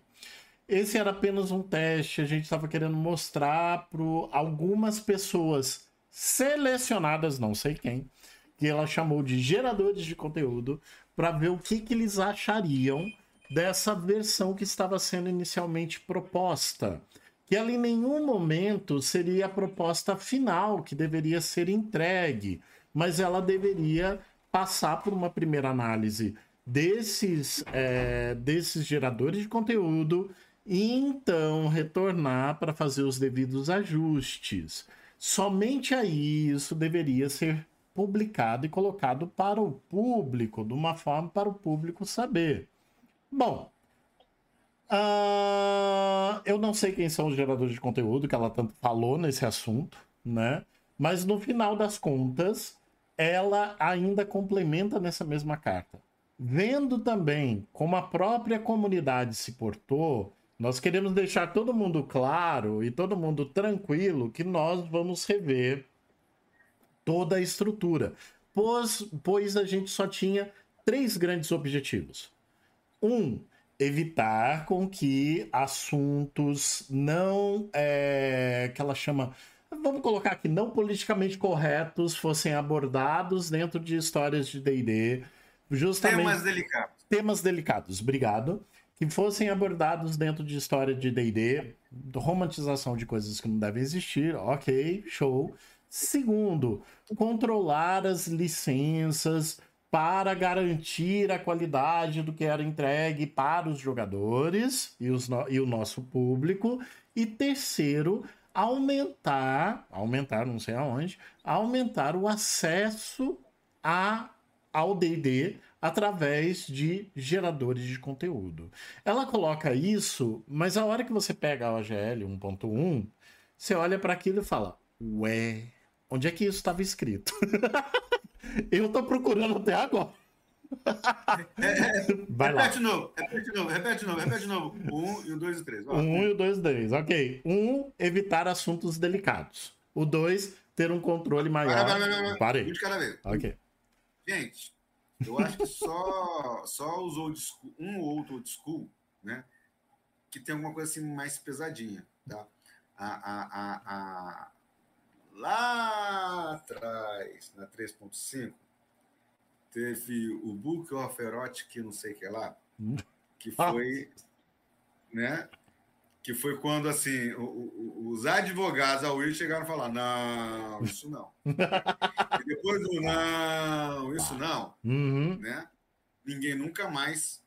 esse era apenas um teste, a gente estava querendo mostrar para algumas pessoas selecionadas, não sei quem, que ela chamou de geradores de conteúdo, para ver o que, que eles achariam dessa versão que estava sendo inicialmente proposta. Que ela em nenhum momento seria a proposta final que deveria ser entregue mas ela deveria passar por uma primeira análise desses, é, desses geradores de conteúdo e então retornar para fazer os devidos ajustes. Somente aí isso deveria ser publicado e colocado para o público, de uma forma para o público saber. Bom, uh, eu não sei quem são os geradores de conteúdo que ela tanto falou nesse assunto, né? Mas no final das contas, ela ainda complementa nessa mesma carta. Vendo também como a própria comunidade se portou, nós queremos deixar todo mundo claro e todo mundo tranquilo que nós vamos rever toda a estrutura. Pois, pois a gente só tinha três grandes objetivos. Um, evitar com que assuntos não é, que ela chama vamos colocar aqui não politicamente corretos fossem abordados dentro de histórias de D&D justamente temas delicados temas delicados obrigado que fossem abordados dentro de história de D&D romantização de coisas que não devem existir ok show segundo controlar as licenças para garantir a qualidade do que era entregue para os jogadores e, os no... e o nosso público. E terceiro, aumentar, aumentar, não sei aonde, aumentar o acesso a, ao D&D através de geradores de conteúdo. Ela coloca isso, mas a hora que você pega a OGL 1.1, você olha para aquilo e fala: "Ué, onde é que isso estava escrito?" Eu tô procurando até agora. É, é, Vai repete lá. novo, repete de novo, repete de novo, repete de novo. Um e o dois e três. Vai. Um e o dois e três, ok. Um, evitar assuntos delicados. O dois, ter um controle maior. Para, para, para, Parei. Um de cada vez. Ok. Gente, eu acho que só, só os old school, um ou outro old school, né? Que tem alguma coisa assim mais pesadinha, tá? A, a, a, a, lá atrás, na 3.5, teve o Book of Erotic, não sei o que lá, que ah. foi, né? Que foi quando assim o, o, os advogados da Will chegaram a falar: não, isso não. e depois do não, isso não, uhum. né? Ninguém nunca mais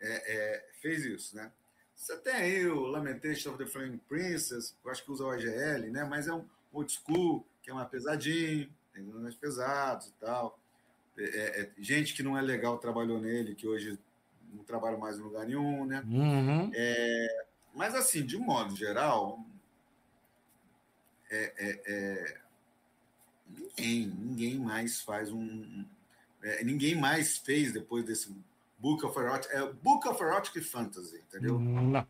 é, é, fez isso, né? Você tem aí o Lamentation of the Flame Princess, eu acho que usa o OGL, né? Mas é um, old school, que é mais pesadinho, tem mais pesados e tal. É, é, é, gente que não é legal trabalhou nele, que hoje não trabalha mais em lugar nenhum, né? Uhum. É, mas, assim, de um modo geral, é, é, ninguém, ninguém mais faz um. ninguém mais fez depois desse Book of Erotic. É Book of Erotic Fantasy, entendeu? Não.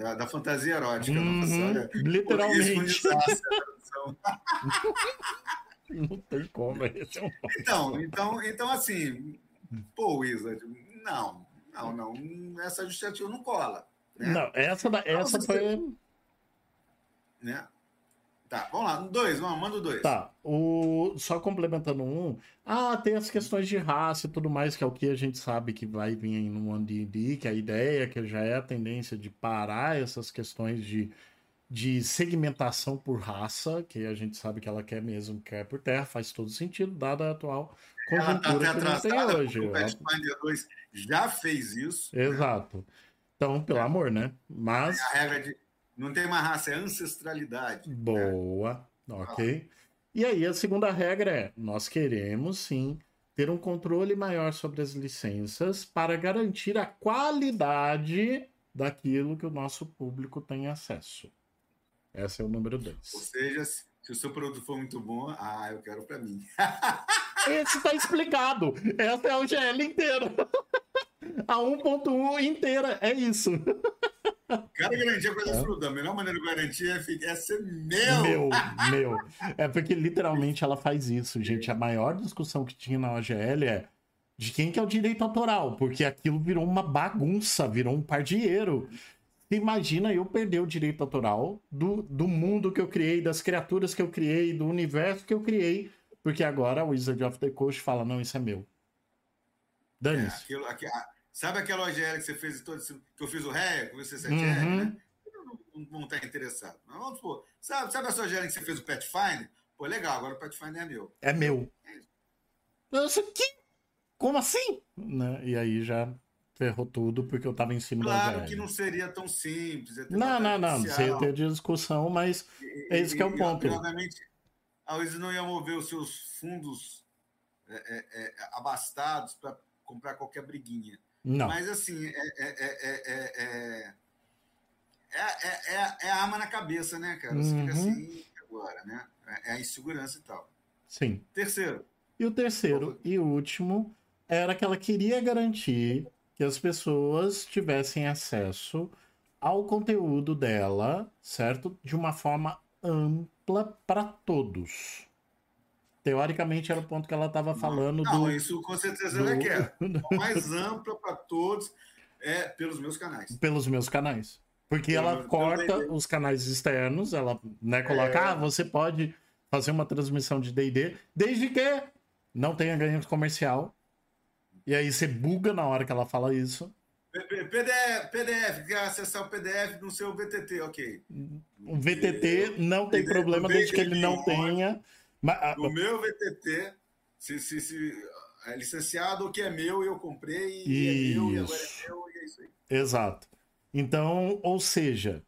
Né? da, da fantasia erótica. Uhum, olha, literalmente. Não tem como. Esse é um... então, então, então, assim, pô, Wizard, não, não, não, essa justificativa não cola. Né? Não, essa, da, essa foi. Né? Tá, vamos lá, dois, vamos, manda o dois. Tá, o... só complementando um. Ah, tem as questões de raça e tudo mais, que é o que a gente sabe que vai vir no One D&D, que a ideia que já é a tendência de parar essas questões de, de segmentação por raça, que a gente sabe que ela quer mesmo, quer por terra, faz todo sentido, dada a atual conjuntura ela tá que tem hoje. O Pathfinder 2 já fez isso. Né? Exato. Então, pelo é. amor, né? Mas... É a regra de não tem uma raça, é ancestralidade. Boa, né? ok. Ah. E aí a segunda regra é: nós queremos sim ter um controle maior sobre as licenças para garantir a qualidade daquilo que o nosso público tem acesso. Esse é o número 2. Ou seja, se o seu produto for muito bom, ah, eu quero para mim. Esse está explicado. Essa é o GL inteiro. A 1.1 inteira, é isso. Cara, garantir a coisa é. A melhor maneira de garantir é, é ser meu. Meu, meu. É porque literalmente ela faz isso, gente. A maior discussão que tinha na OGL é de quem que é o direito autoral, porque aquilo virou uma bagunça, virou um pardieiro. Imagina eu perder o direito autoral do, do mundo que eu criei, das criaturas que eu criei, do universo que eu criei, porque agora o Wizard of the Coast fala: não, isso é meu. Dane-se. É, aquilo, aquilo, Sabe aquela OGL que você fez todo esse, que eu fiz o ré, que você 7 uhum. né? Não, não, estar interessado. Mas vamos supor, sabe, sabe a sua OGL que você fez o Pathfinder? Pô, legal, agora o Pathfinder é meu. É meu. É isso. Nossa, que? Como assim? Né? E aí já ferrou tudo porque eu tava em cima claro da Claro que não seria tão simples. Não, não, não. Você ia ter discussão, mas e, é esse que é o ponto. Obviamente, a Wiz não ia mover os seus fundos é, é, é abastados para comprar qualquer briguinha. Não. Mas assim, é, é, é, é, arma na cabeça, né, cara? Você uhum. fica assim agora, né? É a insegurança e tal. Sim. Terceiro. E o terceiro e último era que ela queria garantir que as pessoas tivessem acesso ao conteúdo dela, certo? De uma forma ampla para todos. Teoricamente era o ponto que ela estava falando não, do. isso com certeza do... ela quer. Mais ampla para todos é pelos meus canais. Pelos meus canais. Porque eu, ela corta os canais externos, ela né, coloca, é... ah, você pode fazer uma transmissão de DD, desde que não tenha ganho comercial. E aí você buga na hora que ela fala isso. PDF, PDF, quer acessar o PDF no seu VTT, ok. O VTT não tem problema desde que ele não tenha. Mas, no meu VTT, se, se, se é licenciado o que é meu, eu comprei, e é meu, e agora é meu, e é isso aí. Exato. Então, ou seja,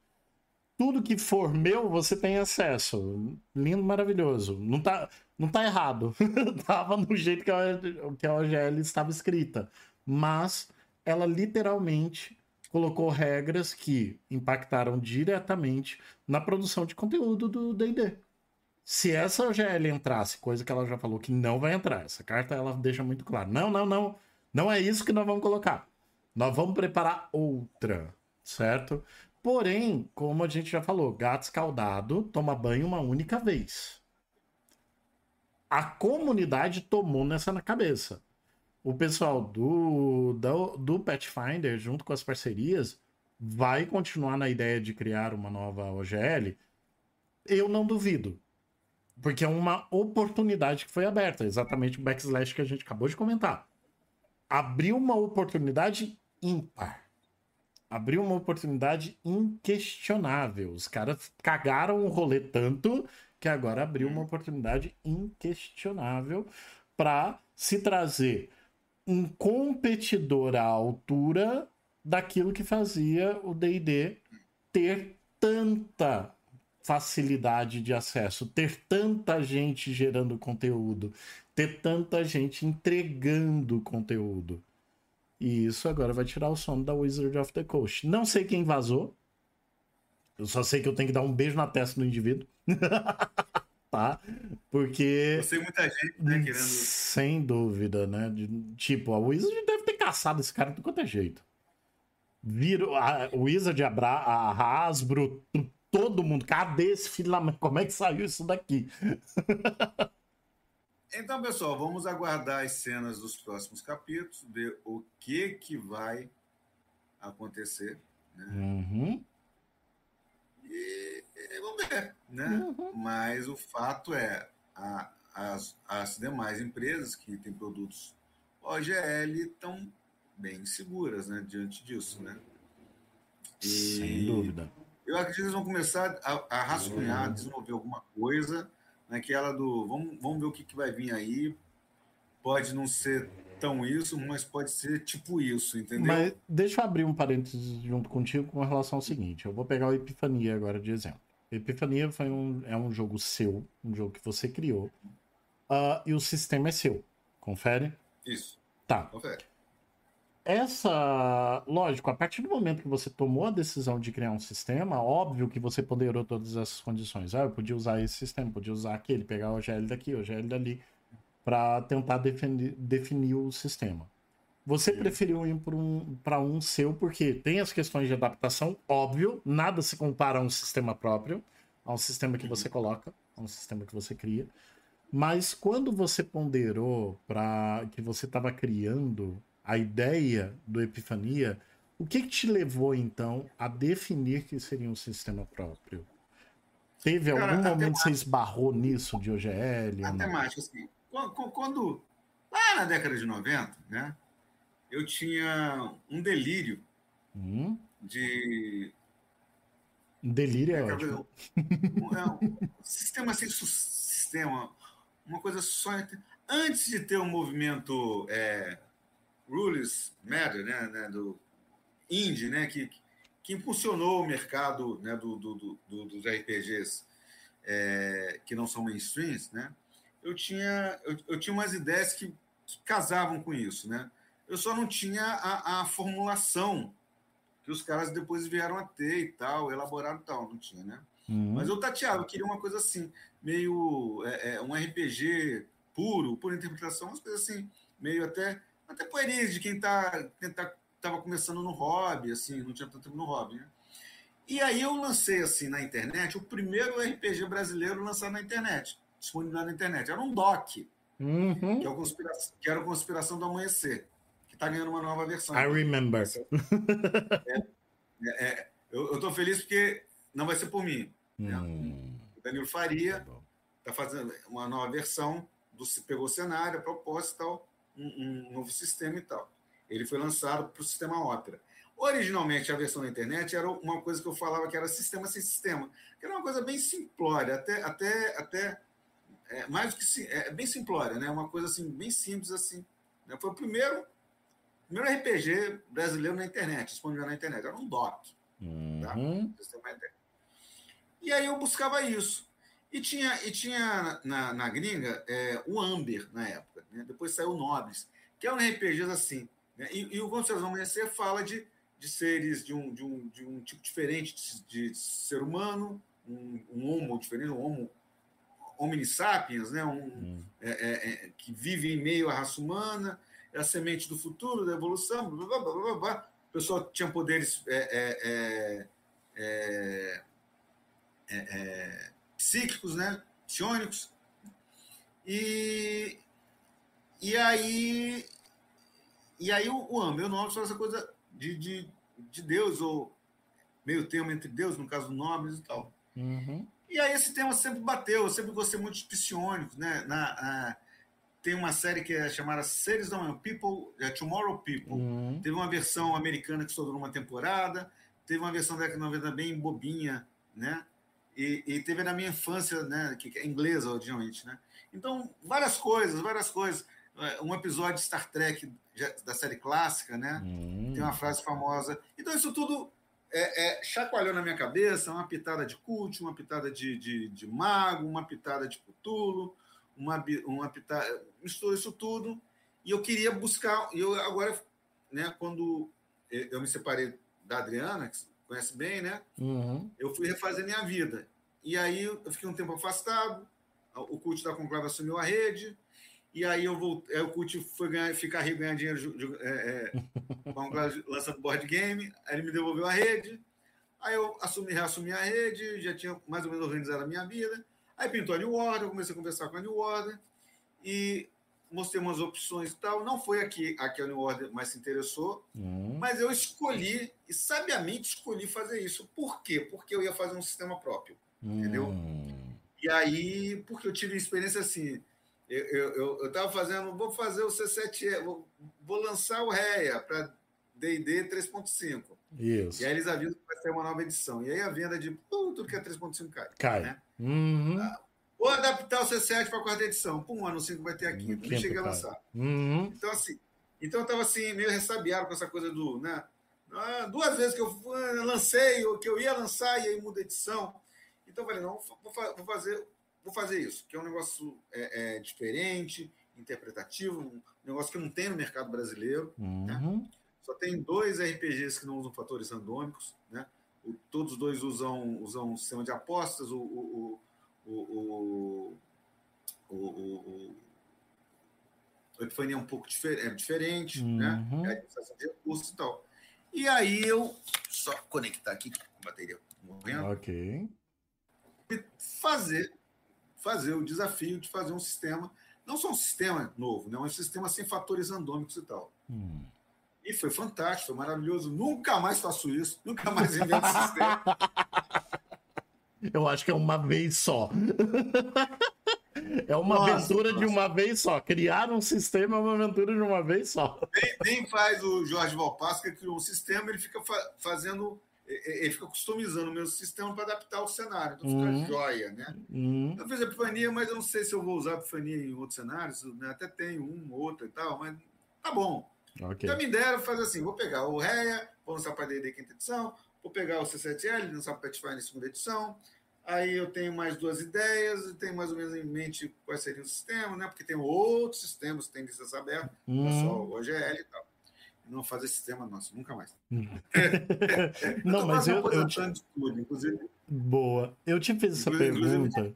tudo que for meu, você tem acesso. Lindo, maravilhoso. Não tá, não tá errado. Tava no jeito que a, que a OGL estava escrita. Mas ela literalmente colocou regras que impactaram diretamente na produção de conteúdo do D&D. Se essa OGL entrasse, coisa que ela já falou que não vai entrar, essa carta ela deixa muito claro. Não, não, não. Não é isso que nós vamos colocar. Nós vamos preparar outra, certo? Porém, como a gente já falou, gato escaldado toma banho uma única vez. A comunidade tomou nessa na cabeça o pessoal do, do, do Pathfinder, junto com as parcerias, vai continuar na ideia de criar uma nova OGL? Eu não duvido. Porque é uma oportunidade que foi aberta, exatamente o backslash que a gente acabou de comentar. Abriu uma oportunidade ímpar. Abriu uma oportunidade inquestionável. Os caras cagaram o rolê tanto que agora abriu uma oportunidade inquestionável para se trazer um competidor à altura daquilo que fazia o D&D ter tanta facilidade de acesso, ter tanta gente gerando conteúdo, ter tanta gente entregando conteúdo. E isso agora vai tirar o sono da Wizard of the Coast. Não sei quem vazou. Eu só sei que eu tenho que dar um beijo na testa do indivíduo. tá? Porque. Eu sei muita gente, né, querendo. Sem dúvida, né? De, tipo, a Wizard deve ter caçado esse cara de qualquer jeito. Viro, a Wizard, a, Bra, a Hasbro, todo mundo. Cadê esse filho lá? Como é que saiu isso daqui? então, pessoal, vamos aguardar as cenas dos próximos capítulos, ver o que, que vai acontecer. Né? Uhum. E, e, vamos ver. Né? Uhum. Mas o fato é, a, as, as demais empresas que têm produtos OGL estão bem seguras né, diante disso. Né? E, Sem dúvida. Eu acredito que eles vão começar a, a rascunhar, uhum. desenvolver alguma coisa naquela do vamos, vamos ver o que, que vai vir aí. Pode não ser tão isso, mas pode ser tipo isso, entendeu? Mas deixa eu abrir um parênteses junto contigo com relação ao seguinte. Eu vou pegar o Epifania agora de exemplo. Epifania foi um, é um jogo seu, um jogo que você criou, uh, e o sistema é seu. Confere? Isso. Tá. Confere essa. Lógico, a partir do momento que você tomou a decisão de criar um sistema, óbvio que você ponderou todas essas condições. Ah, eu podia usar esse sistema, podia usar aquele, pegar o OGL daqui, o OGL dali, para tentar definir, definir o sistema. Você preferiu ir para um, um seu porque tem as questões de adaptação, óbvio, nada se compara a um sistema próprio, a um sistema que você coloca, a um sistema que você cria. Mas quando você ponderou para que você estava criando a ideia do Epifania, o que, que te levou então a definir que seria um sistema próprio? Teve Cara, algum momento que você esbarrou nisso de OGL? A temática, assim, quando, quando, lá na década de 90, né, eu tinha um delírio hum? de. Um delírio é, ótimo. Um, é um sistema sem sistema, uma coisa só. Antes de ter um movimento é, Rules Matter, né, né, do indie, né, que, que impulsionou o mercado né, do, do, do, dos RPGs é, que não são mainstreams, né, eu tinha, eu, eu tinha umas ideias que, que, casavam com isso. Né? Eu só não tinha a, a, formulação que os caras depois vieram a ter e tal, elaboraram e tal, não tinha, né? Uhum. Mas eu tateava, eu queria uma coisa assim, meio é, é, um RPG puro, por interpretação, umas coisas assim, meio até até pueris de quem tá, quem tá, tava começando no hobby, assim, não tinha tanto tempo no hobby, né? E aí eu lancei assim na internet o primeiro RPG brasileiro lançado na internet, disponível na internet. Era um DOC, Uhum. que, é Conspiração, que era o Conspiração do Amanhecer, que está ganhando uma nova versão. I remember. É, é, eu estou feliz porque não vai ser por mim. Hum, O Danilo tá Faria está fazendo uma nova versão, do, pegou o cenário, a proposta e tal, um, um novo sistema e tal. Ele foi lançado para o sistema Opera. Originalmente, a versão da internet era uma coisa que eu falava que era sistema sem sistema, que era uma coisa bem simplória, até, até, até é, mais do que sim- é, bem simplória, né? Uma coisa assim bem simples assim. né? Foi o primeiro, primeiro RPG brasileiro na internet, disponível na internet. Era um doc. Uhum. sistema interno. E aí eu buscava isso. E tinha, e tinha na, na gringa é, o Amber na época. Né? Depois saiu o Nobres, que é um RPGs assim. né? E, e o Conselho Amanhecer fala de, de seres de um, de, um, de um tipo diferente de, de ser humano, um, um homo diferente, um homo homini sapiens, né? um, Hum. é, é, é, que vive em meio à raça humana, é a semente do futuro, da evolução, blá, blá, blá, blá, blá. A pessoa tinha poderes é, é, é, psíquicos, né? psiônicos. E, e aí, e aí o, o Amber, o nome fala essa coisa de, de, de Deus, ou meio termo entre Deus, no caso do Nomes e tal. Uhum. E aí esse tema sempre bateu, eu sempre gostei muito de psiônicos, né? Na, a- tem uma série que é chamada Seres da Manhã, People, é Tomorrow People. Uhum. Teve uma versão americana que só durou uma temporada, teve uma versão da década de 90 bem bobinha, né? E, e teve na minha infância, né? Que que é inglesa originalmente, né? Então, várias coisas, várias coisas. Um episódio de Star Trek da série clássica, né? Hum. tem uma frase famosa. Então, isso tudo é, é, chacoalhou na minha cabeça, uma pitada de cult, uma pitada de, de, de mago, uma pitada de Cthulhu, uma, uma pitada... Misturou isso tudo e eu queria buscar... E eu agora, né, quando eu me separei da Adriana, que você conhece bem, né? Uhum. eu fui refazer minha vida. E aí eu fiquei um tempo afastado, o cult da Conclave assumiu a rede, e aí eu voltei, o cult foi ganhar, ficar rico, ganhar dinheiro é, é, lançando board game, aí ele me devolveu a rede, aí eu assumi, reassumi a rede, já tinha mais ou menos organizado a minha vida, aí pintou a New Order, eu comecei a conversar com a New Order, e mostrei umas opções e tal, não foi aqui, aqui a New Order mais se interessou, Uhum. mas eu escolhi, e sabiamente escolhi fazer isso. Por quê? Porque eu ia fazer um sistema próprio. entendeu? Hum. E aí, porque eu tive experiência assim, eu estava fazendo, vou fazer o C7, vou, vou lançar o REA para D&D 3.5. Isso. E aí eles avisam que vai ter uma nova edição. E aí a venda de pum, tudo que é 3.5 cai. Cai. né? Uhum. Vou adaptar o C7 para a quarta edição. Pum, ano 5 vai ter a quinta. Não cheguei a lançar. Uhum. Então, assim, então eu estava assim, meio ressabiado com essa coisa do. Né? Ah, duas vezes que eu lancei, ou que eu ia lançar e aí muda a edição. Então eu falei, não, vou fazer, vou fazer isso, que é um negócio é, é, diferente, interpretativo, um negócio que não tem no mercado brasileiro. Né? Uhum. Né? Só tem dois RPGs que não usam fatores randômicos, né? O, todos os dois usam, usam um sistema de apostas, o, o, o, o Epifania é um pouco difer é diferente, né? uhum. né? É administração de recursos e tal. E aí eu só conectar aqui, a bateria morrendo. Ok. E Fazer fazer o desafio de fazer um sistema, não só um sistema novo, né? um sistema sem fatores randômicos e tal. Hum. E foi fantástico, foi maravilhoso. Nunca mais faço isso, nunca mais invento sistema. Eu acho que é uma vez só. É uma Nossa, aventura de nossa. uma vez só. Criar um sistema é uma aventura de uma vez só. Nem, nem faz o Jorge Valpasca, que criou um sistema, ele fica fa- fazendo, ele fica customizando o meu sistema para adaptar ao cenário. Então fica Uhum. joia, né? Hum. Eu fiz a Epifania, mas eu não sei se eu vou usar a Epifania em outros cenários, né? até tem um, outro e tal, mas tá bom. Ok. Já me deram fazer assim: vou pegar o REA, vou lançar para DD quinta edição, vou pegar o C7L, lançar para Pathfinder segunda edição. Aí eu tenho mais duas ideias, e tenho mais ou menos em mente quais seriam os sistemas, né? Porque tem outros sistemas que têm licença aberta, não é só Hum. o OGL e tal. Não fazer sistema nosso, nunca mais. Não, tô mas eu, eu te... tudo, inclusive. Boa. Eu te fiz essa pergunta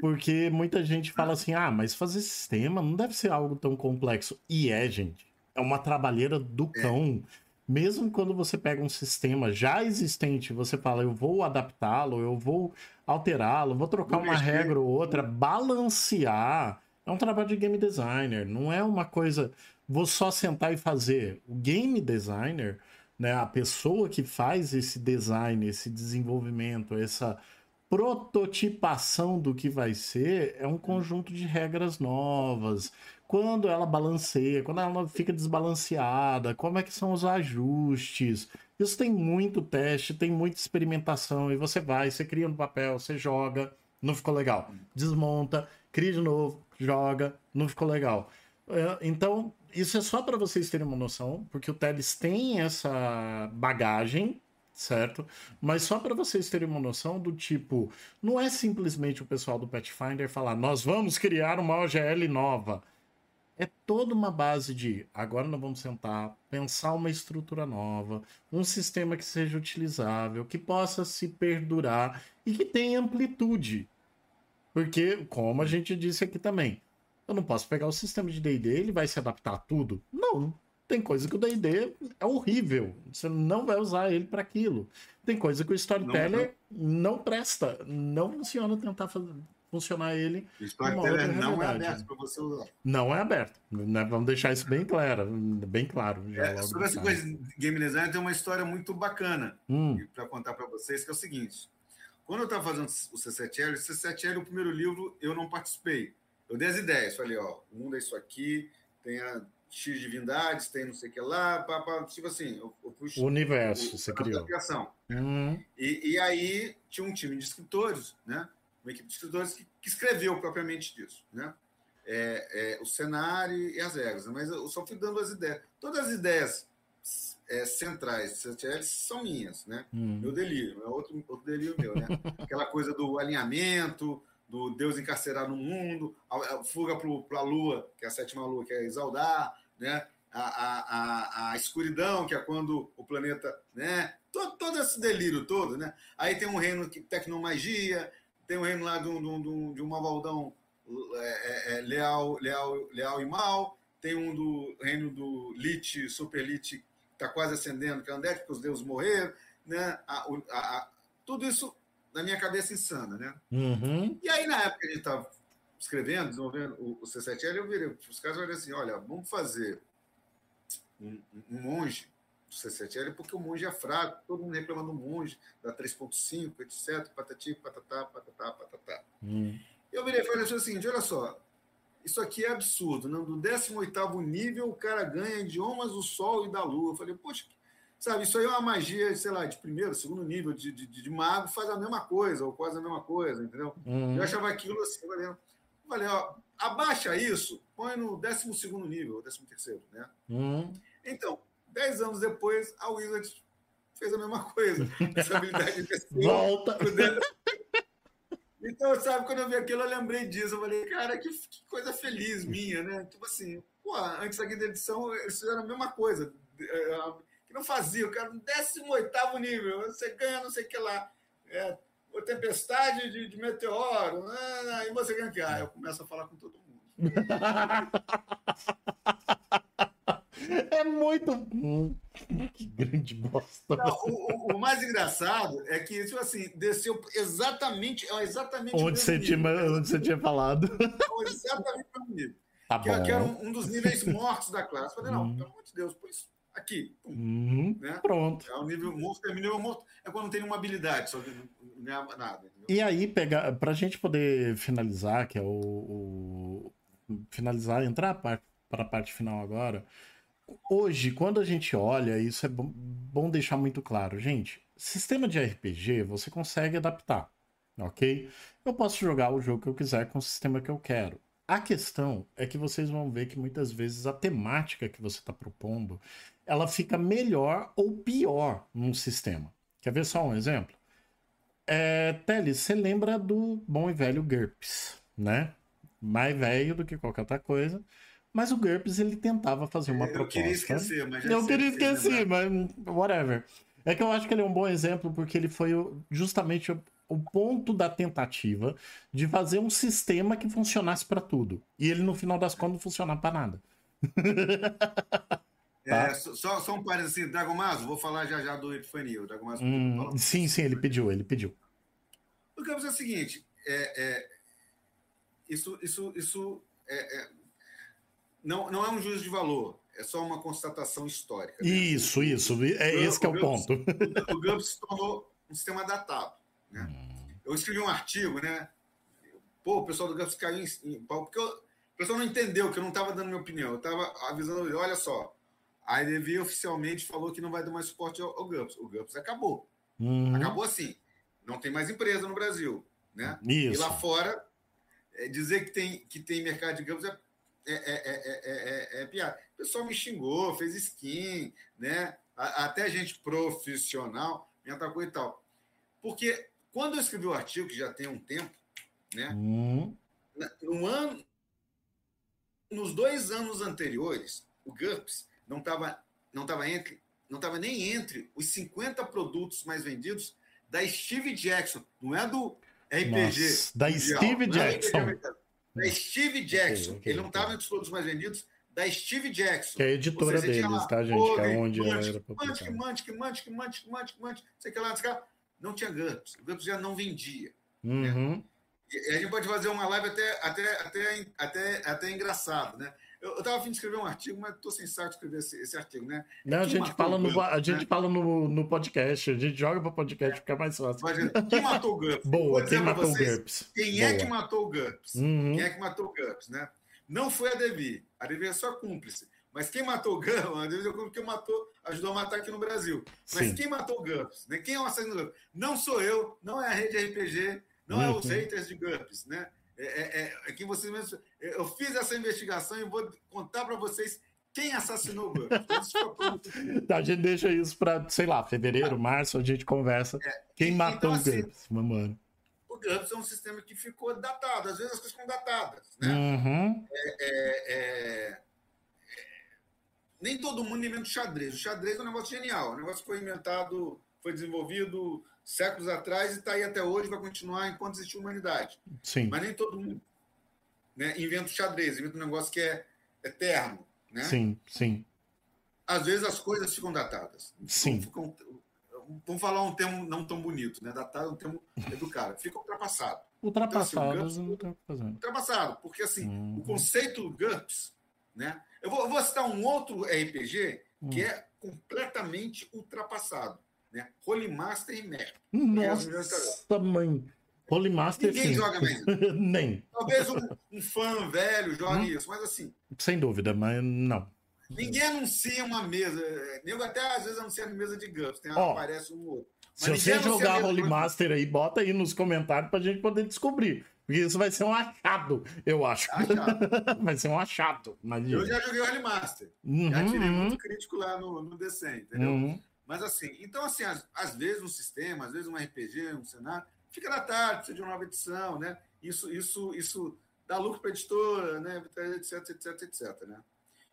porque muita gente fala assim: ah, mas fazer sistema não deve ser algo tão complexo. E é, gente. É uma trabalheira do É. cão. mesmo quando você pega um sistema já existente, você fala, eu vou adaptá-lo, eu vou alterá-lo, vou trocar vou uma mexer. regra ou outra, balancear, é um trabalho de game designer, não é uma coisa, vou só sentar e fazer. O game designer, né, a pessoa que faz esse design, esse desenvolvimento, essa prototipação do que vai ser é um conjunto de regras novas. Quando ela balanceia, quando ela fica desbalanceada, como é que são os ajustes. Isso tem muito teste, tem muita experimentação e você vai, você cria no papel, você joga, não ficou legal. Desmonta, cria de novo, joga, não ficou legal. É, então, isso é só para vocês terem uma noção, porque o Teles tem essa bagagem certo? Mas só para vocês terem uma noção do tipo, não é simplesmente o pessoal do Pathfinder falar, nós vamos criar uma OGL nova. É toda uma base de agora nós vamos sentar, pensar uma estrutura nova, um sistema que seja utilizável, que possa se perdurar e que tenha amplitude. Porque, como a gente disse aqui também, eu não posso pegar o sistema de D&D, ele vai se adaptar a tudo? Não, tem coisa que o D&D é horrível. Você não vai usar ele para aquilo. Tem coisa que o Storyteller não, não presta. Não funciona tentar fazer, funcionar ele. O Storyteller não é aberto para você usar. Não é aberto. Né? Vamos deixar isso bem claro. Bem claro. É, sobre essa coisa de game design, tem uma história muito bacana hum. para contar para vocês, que é o seguinte. Quando eu estava fazendo o C7L, o C7L, o primeiro livro, eu não participei. Eu dei as ideias. Falei, ó, o mundo é isso aqui, tem a X divindades, tem não sei o que lá, pá, pá, tipo assim. Eu, eu o universo, o, você criou. Criação. Uhum. E, e, aí tinha um time de escritores, né? uma equipe de escritores que, que escreveu propriamente disso. Né? É, é, o cenário e as regras, mas eu só fui dando as ideias. Todas as ideias é, centrais são minhas, né? Uhum. Meu delírio, é outro, outro delírio meu, né? Aquela coisa do alinhamento, do Deus encarcerar no mundo, a, fuga para a lua, que é a sétima lua, que é Isaldar, né? A, a, a, a, escuridão, que é quando o planeta. Né? Todo, todo esse delírio todo. Né? Aí tem um reino que tecnomagia, tem um reino lá de um, de um, de um é, é, é, leal, leal, leal e mal, tem um do reino do Lich, Super Lich, que está quase ascendendo, que é Andete, porque os deuses morreram. Né? tudo isso na minha cabeça insana, né? Uhum. E aí, na época que a gente estava escrevendo, desenvolvendo o, o C7L, eu virei, os caras olharam assim, olha, vamos fazer um, um monge do C7L, porque o monge é fraco, todo mundo reclama do monge, da 3.5, etc, patati, patatá, patatá, patatá. Uhum. Eu virei e falei assim, o seguinte, olha só, isso aqui é absurdo, né? do 18º nível o cara ganha idiomas do Sol e da Lua. Eu falei, poxa, Sabe, isso aí é uma magia, sei lá, de primeiro, segundo nível de, de, de mago, faz a mesma coisa, ou quase a mesma coisa, entendeu? Uhum. Eu achava aquilo assim, valeu. Falei, ó, abaixa isso, põe no 12 nível, 13 né? Uhum. Então, dez anos depois, a Wizard fez a mesma coisa. Essa habilidade de Volta! Então, sabe, quando eu vi aquilo, eu lembrei disso. Eu falei, cara, que, que coisa feliz minha, né? Tipo assim, pô, antes da quinta edição, eles fizeram a mesma coisa é, que não fazia, o cara no 18 nível, você ganha não sei o que lá. É, tempestade de, de meteoro, né? aí você ganha que? Ah, eu começo a falar com todo mundo. É muito. Que grande bosta. Não, o, o, mais engraçado é que, tipo assim, desceu exatamente, é exatamente onde, você tinha, onde você tinha falado. Exatamente o nível. Tá que, que, era um, um, dos níveis mortos da classe. Eu falei, não, hum. pelo amor de Deus, pois aqui. Pum, uhum, né? Pronto. É o nível morto, é o nível morto. É quando não tem nenhuma habilidade, só não é nada. Entendeu? E aí, pegar, pra gente poder finalizar, que é o. o finalizar, entrar para a parte final agora. Hoje, quando a gente olha, isso é bom, bom deixar muito claro, gente. Sistema de RPG você consegue adaptar, ok? Eu posso jogar o jogo que eu quiser com o sistema que eu quero. A questão é que vocês vão ver que muitas vezes a temática que você está propondo ela fica melhor ou pior num sistema. Quer ver só um exemplo? É, Teles, você lembra do bom e velho GURPS, né? Mais velho do que qualquer outra coisa. Mas o GURPS ele tentava fazer uma eu proposta. Eu queria esquecer, mas Eu queria esquecer, mas whatever. É que eu acho que ele é um bom exemplo porque ele foi justamente o, o ponto da tentativa de fazer um sistema que funcionasse para tudo. E ele, no final das contas, não funcionava para nada. Tá? É, só, só um parênteses assim, Dragomazo, vou falar já já do Epifania. O Dragomazo hum, sim, sim, ele pediu, ele pediu. O que é o seguinte, é, é, isso, isso, isso é, é, não, não é um juízo de valor, é só uma constatação histórica. Né? Isso, isso, é o, esse que é o, o ponto. O, o GUMP se tornou um sistema datado. Né? Hum. Eu escrevi um artigo, né? Pô, o pessoal do GUMP caiu em, pau, porque eu, o pessoal não entendeu que eu não estava dando minha opinião, eu estava avisando, olha só, a IDV oficialmente falou que não vai dar mais suporte ao, ao GUPS. O GUPS acabou. Uhum. Acabou assim. Não tem mais empresa no Brasil. Né? Isso. E lá fora, é, dizer que tem, que tem mercado de GUPS é, é, é, piada. O pessoal me xingou, fez skin, né? até gente profissional me atacou e tal. Porque quando eu escrevi o artigo, que já tem um tempo, né? Uhum. No ano, nos dois anos anteriores, o GURPS não estava não tava entre não estava nem entre os 50 produtos mais vendidos da Steve Jackson, não é do RPG. Nossa, da mundial, Steve é Jackson. da Steve Jackson. Okay, okay, Ele não estava entre os produtos mais vendidos da Steve Jackson. Que é a editora deles, lá, tá, gente? que é onde Mantic, era Mantic, Mantic, Mantic, Mantic, Mantic, Mantic, sei que lá, sei que lá. Não tinha GURPS. O GURPS já não vendia. Né? Uhum. Né? E a gente pode fazer uma live até, até, até, até, até engraçado, né? Eu estava a fim de escrever um artigo, mas estou sem saco de escrever esse, esse, artigo, né? Não, a gente fala, no, a gente né? fala no, no podcast, a gente joga para o podcast, é. fica mais fácil. quem matou o GURPS? Boa, quem matou vocês, o GURPS? Quem Boa. é que matou o GURPS? Uhum. Quem é que matou o GURPS, né? Não foi a Devi. A Devi é só cúmplice. Mas quem matou o GURPS, a Devi é cúmplice que matou, ajudou a matar aqui no Brasil. Mas Sim. quem matou o GURPS? Né? Quem é o assassino do GURPS? Não sou eu, não é a rede RPG, não uhum. é os haters de GURPS, né? É, é, é, é que vocês mesmos. Eu fiz essa investigação e vou contar para vocês quem assassinou o GURPS. a gente deixa isso para, sei lá, fevereiro, março, a gente conversa. É, quem matou então, o GURPS, assim, mano. O GURPS é um sistema que ficou datado, às vezes as coisas ficam datadas. Né? Uhum. É, é, nem todo mundo inventa o xadrez. O xadrez é um negócio genial. O negócio foi inventado, foi desenvolvido séculos atrás e está aí até hoje, vai continuar enquanto existe humanidade. Sim. Mas nem todo mundo né, inventa o xadrez, inventa um negócio que é eterno. Né? Sim, sim. Às vezes as coisas ficam datadas. Sim. Ficam, vamos falar um termo não tão bonito, né? Datado é um termo educado. Fica ultrapassado. Ultrapassado. Então, assim, GURPS, ultrapassado. Porque assim, uhum. o conceito GURPS, né? Eu vou, eu vou citar um outro RPG que uhum. é completamente ultrapassado né? Holy Master e Mer. Nossa, mãe. Holy Master Ninguém sim. joga mais. Nem. Talvez um, um, fã velho jogue hum? isso, mas assim. Sem dúvida, mas não. Ninguém anuncia uma mesa. Nego até às vezes anuncia a mesa de GURPS. Tem, oh, aparece um outro. se você jogar Holy Master aí, bota aí nos comentários pra gente poder descobrir. Porque isso vai ser um achado, eu acho. Achado. vai ser um achado. Imagina. Eu já joguei Holy Master. Uhum, já tirei uhum. muito crítico lá no, no DC, entendeu? Uhum. Mas assim, então assim, às, às, vezes um sistema, às vezes um RPG, um cenário, fica na tarde, precisa de uma nova edição, né? Isso, isso, isso dá lucro para a editora, né? etc, etc, etc, né?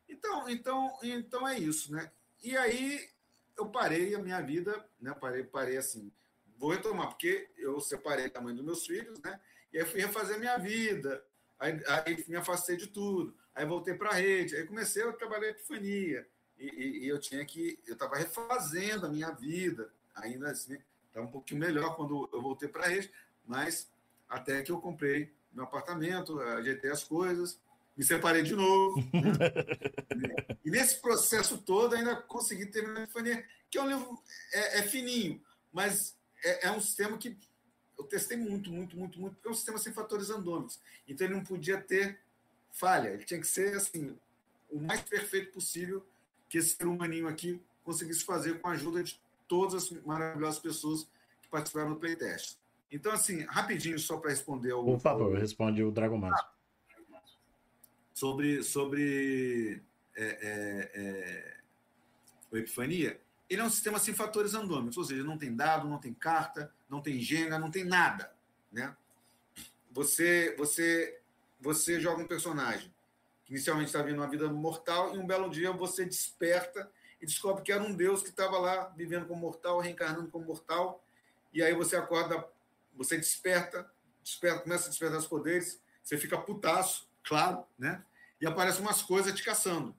Então, então, então é isso, né? E aí eu parei a minha vida, né? Parei, parei assim, vou retomar, porque eu separei da mãe dos meus filhos, né? E aí fui refazer a minha vida, aí, aí me afastei de tudo, aí voltei para a rede, aí comecei a trabalhar em epifania, e, e, e eu tinha que. Eu estava refazendo a minha vida, ainda assim, estava um pouquinho melhor quando eu voltei para a rede, mas até que eu comprei meu apartamento, ajeitei as coisas, me separei de novo. Né? e nesse processo todo, ainda consegui terminar a Epifania, que é um livro é, é fininho, mas é, é, um sistema que eu testei muito, muito, muito, muito, porque é um sistema sem fatores andômicos. Então ele não podia ter falha, ele tinha que ser assim, o mais perfeito possível que esse ser humaninho aqui conseguisse fazer com a ajuda de todas as maravilhosas pessoas que participaram do playtest. Então, assim, rapidinho, só para responder ao. Por favor, ao... responde o Dragon Master. Sobre, sobre é, é, é, o Epifania, ele é um sistema sem fatores andômicos, ou seja, não tem dado, não tem carta, não tem genga, não tem nada. Né? Você, você, você joga um personagem que inicialmente estava vivendo uma vida mortal, e um belo dia você desperta e descobre que era um Deus que estava lá vivendo como mortal, reencarnando como mortal, e aí você acorda, você desperta, desperta começa a despertar os poderes, você fica putaço, claro, né? E aparecem umas coisas te caçando.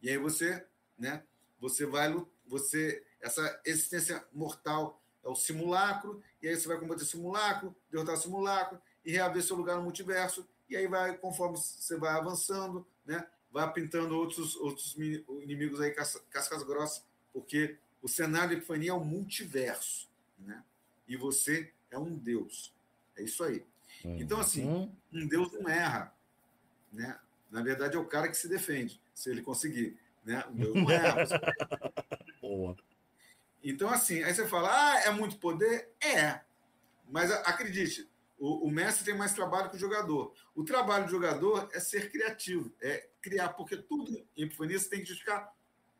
E aí você, né, você vai você essa existência mortal é o simulacro, e aí você vai combater simulacro, derrotar simulacro e reaver seu lugar no multiverso, e aí vai, conforme você vai avançando, né, vai pintando outros, outros inimigos aí, cascas grossas, porque o cenário de Epifania é um multiverso, né? E você é um Deus. É isso aí. Então, assim, uhum. um Deus não erra, né? Na verdade, é o cara que se defende, se ele conseguir, né? Um Deus não erra. Boa. Então, assim, aí você fala, ah, é muito poder? É. Mas acredite, o, o, mestre tem mais trabalho que o jogador. O trabalho do jogador é ser criativo, é criar, porque tudo em epifania você tem que justificar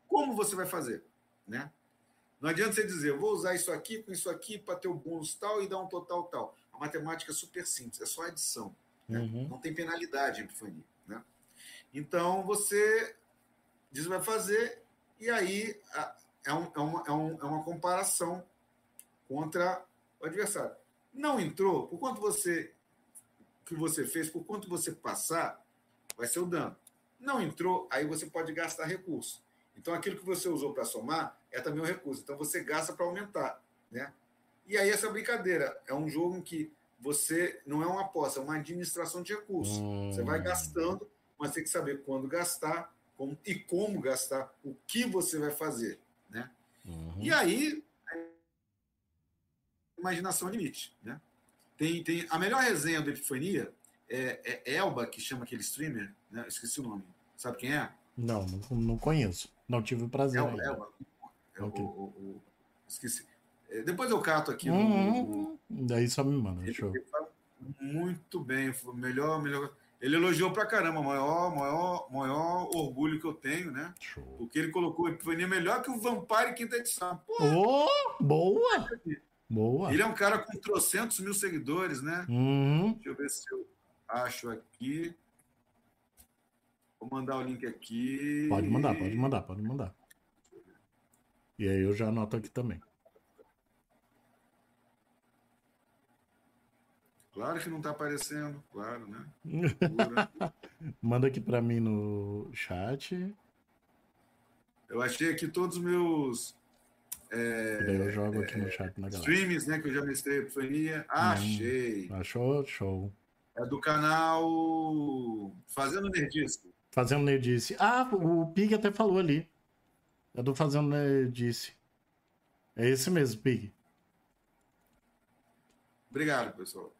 como você vai fazer, né? Não adianta você dizer, vou usar isso aqui com isso aqui para ter o bônus tal e dar um total tal. A matemática é super simples, é só adição. Né? Uhum. Não tem penalidade em epifania. Né? Então, você diz vai fazer, e aí é, um, é, uma, é, um, é uma comparação contra o adversário. Não entrou, por quanto você que você fez, por quanto você passar, vai ser o dano. Não entrou, aí você pode gastar recurso. Então, aquilo que você usou para somar é também um recurso. Então, você gasta para aumentar. Né? E aí, essa brincadeira é um jogo em que você não é uma aposta, é uma administração de recursos. Hum. Você vai gastando, mas tem que saber quando gastar como, e como gastar, o que você vai fazer. Né? Uhum. E aí, imaginação limite. Né? Tem, tem, a melhor resenha do Epifania é, é Elba, que chama aquele streamer, né? esqueci o nome. Sabe quem é? Não, não, não conheço. Não tive o prazer. Elba, Elba. É okay. o, o, o, esqueci. É, depois eu cato aqui. Uhum. No, Daí só me manda. Ele, show. muito bem. Melhor, melhor. Ele elogiou pra caramba, maior, maior, maior orgulho que eu tenho, né? Show. Porque ele colocou Epifania melhor que o Vampire quinta edição. Pô, oh, boa! Boa. Ele é um cara com trocentos mil seguidores, né? Uhum. Deixa eu ver se eu acho aqui. Vou mandar o link aqui. Pode mandar, pode mandar, pode mandar. E aí eu já anoto aqui também. Claro que não está aparecendo, claro, né? Manda aqui para mim no chat. Eu achei aqui todos os meus. É, daí eu jogo aqui no chat na galera. Streams, né? Que eu já mestrei Epifania. Achei. Hum, achou? Show. É do canal Fazendo Nerdice. Fazendo Nerdice. Ah, o Pig até falou ali. É do Fazendo Nerdice. É esse mesmo, Pig. Obrigado, pessoal.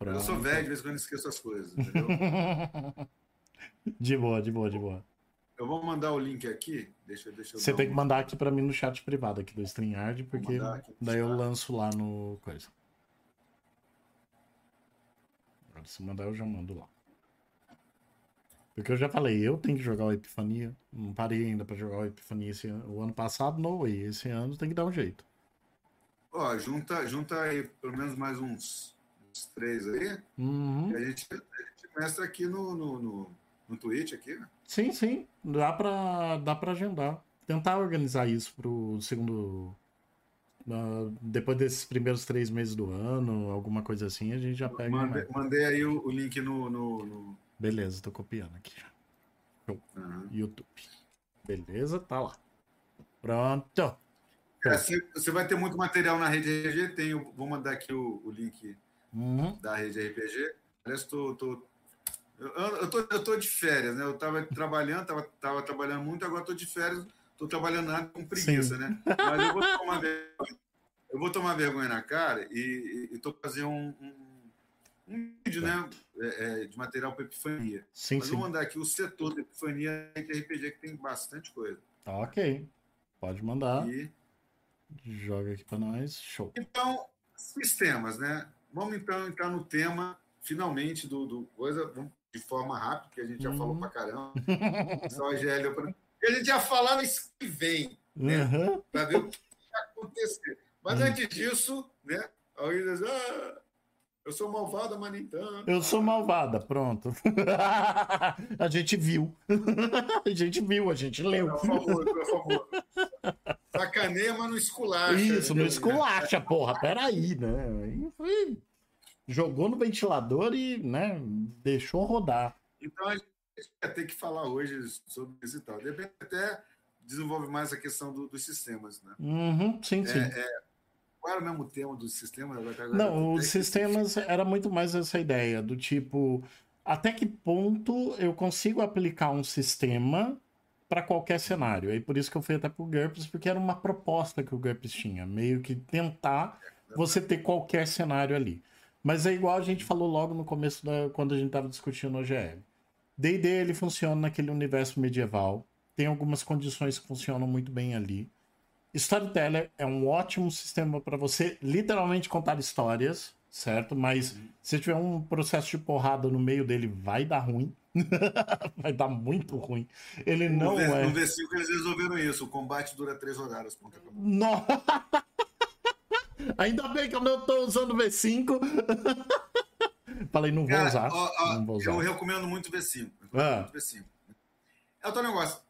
Pronto. Eu sou velho, de vez em quando esqueço as coisas, entendeu? de boa, de boa, de boa. Eu vou mandar o link aqui. Deixa, deixa Você tem um... que mandar aqui para mim no chat privado aqui do StreamYard, porque daí eu lanço lá no coisa. Agora se mandar eu já mando lá. Porque eu já falei, eu tenho que jogar o Epifania. Não parei ainda para jogar o Epifania esse ano. O ano passado, no way. Esse ano tem que dar um jeito. Ó, junta, junta aí pelo menos mais uns os três aí. Uhum. a, gente, a gente mestra aqui no, no, no, no Twitch aqui, né? Sim, sim. Dá pra, dá pra agendar. Tentar organizar isso pro segundo. Uh, depois desses primeiros três meses do ano, alguma coisa assim, a gente já pega. Mandei, mandei aí o, o, link no, no, no, Beleza, tô copiando aqui. Uhum. YouTube. Beleza, tá lá. Pronto. É, você vai ter muito material na rede RG, tem, vou mandar aqui o, o link uhum. da rede RPG. Aliás, tô, tô, eu, eu, tô, eu tô de férias, né? Eu estava trabalhando, tava, tava trabalhando muito, agora estou de férias, estou trabalhando nada com preguiça, Sim. né? Mas eu vou tomar vergonha, eu vou tomar vergonha na cara e estou fazendo um, um, um, vídeo, né? É, é, de material para Epifania. Sim, Mas sim. vou mandar aqui o setor da Epifania de RPG, que tem bastante coisa. Ok. Pode mandar. E... Joga aqui para nós. Show. Então, sistemas, né? Vamos então entrar no tema, finalmente, do, do coisa, de forma rápida, que a gente já uhum. falou pra caramba. Só pra... E a gente já falar no que vem, né? Uhum. Para ver o que vai acontecer. Mas uhum. antes disso, né? Alguém diz, ah, eu sou malvada, mas nem tanto. Eu sou malvada, pronto. a gente viu. a gente viu, a gente leu. Por favor, por favor. Sacaneia, mas não esculacha. Isso, não esculacha, porra. Peraí, né? Aí foi jogou no ventilador e né, deixou rodar. Então a gente vai ter que falar hoje sobre isso e tal. Depende até desenvolve mais a questão do, dos sistemas, né? Uhum, sim, sim. É, é, qual era o mesmo tema dos sistemas? Não, os sistemas era muito mais essa ideia do tipo, até que ponto eu consigo aplicar um sistema para qualquer cenário. E por isso que eu fui até pro GURPS, porque era uma proposta que o GURPS tinha, meio que tentar você ter qualquer cenário ali. Mas é igual a gente falou logo no começo da quando a gente estava discutindo o GL. D&D ele funciona naquele universo medieval, tem algumas condições que funcionam muito bem ali. Storyteller é um ótimo sistema para você literalmente contar histórias, certo? Mas uhum. se tiver um processo de porrada no meio dele, vai dar ruim. vai dar muito ruim. Ele no não é. No V5 eles resolveram isso. O combate dura três rodadas. Ponto não. Ainda bem que eu não estou usando o V5. Falei, não vou, Cara, usar, ó, ó, não vou usar. Eu recomendo muito o V5. Ah. Muito V5. É o teu negócio.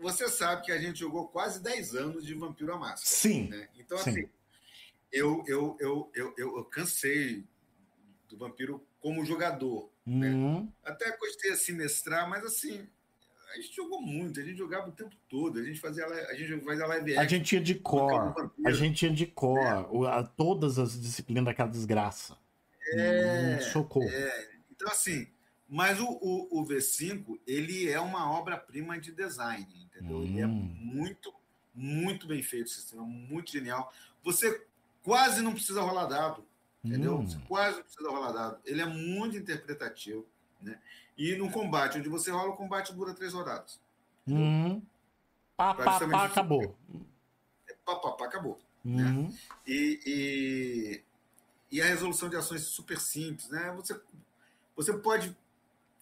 Você sabe que a gente jogou quase 10 anos de Vampiro à Máscara. Sim. Né? Então, sim. assim, eu, eu, eu, eu, eu, eu cansei do Vampiro como jogador. Né? Uhum. Né? Até gostei assim mestrar, mas assim, a gente jogou muito, a gente jogava o tempo todo, a gente fazia a gente fazia live A gente tinha de cor, a gente tinha de cor, é. todas as disciplinas daquela desgraça. É, hum, socorro. É. Então, assim, mas o, o, o, V5, ele é uma obra-prima de design, entendeu? Hum. Ele é hum. muito, muito bem feito o sistema, muito genial. Você quase não precisa rolar dado, entendeu? Hum. Você quase não precisa rolar dado. Ele é muito interpretativo, né? E no combate, onde você rola, o combate dura três rodadas. Hum. Pá, pá, pá, acabou. É, pá, pá, pá, acabou. Uhum. Né? E, e, e, a resolução de ações super simples, né? Você, você pode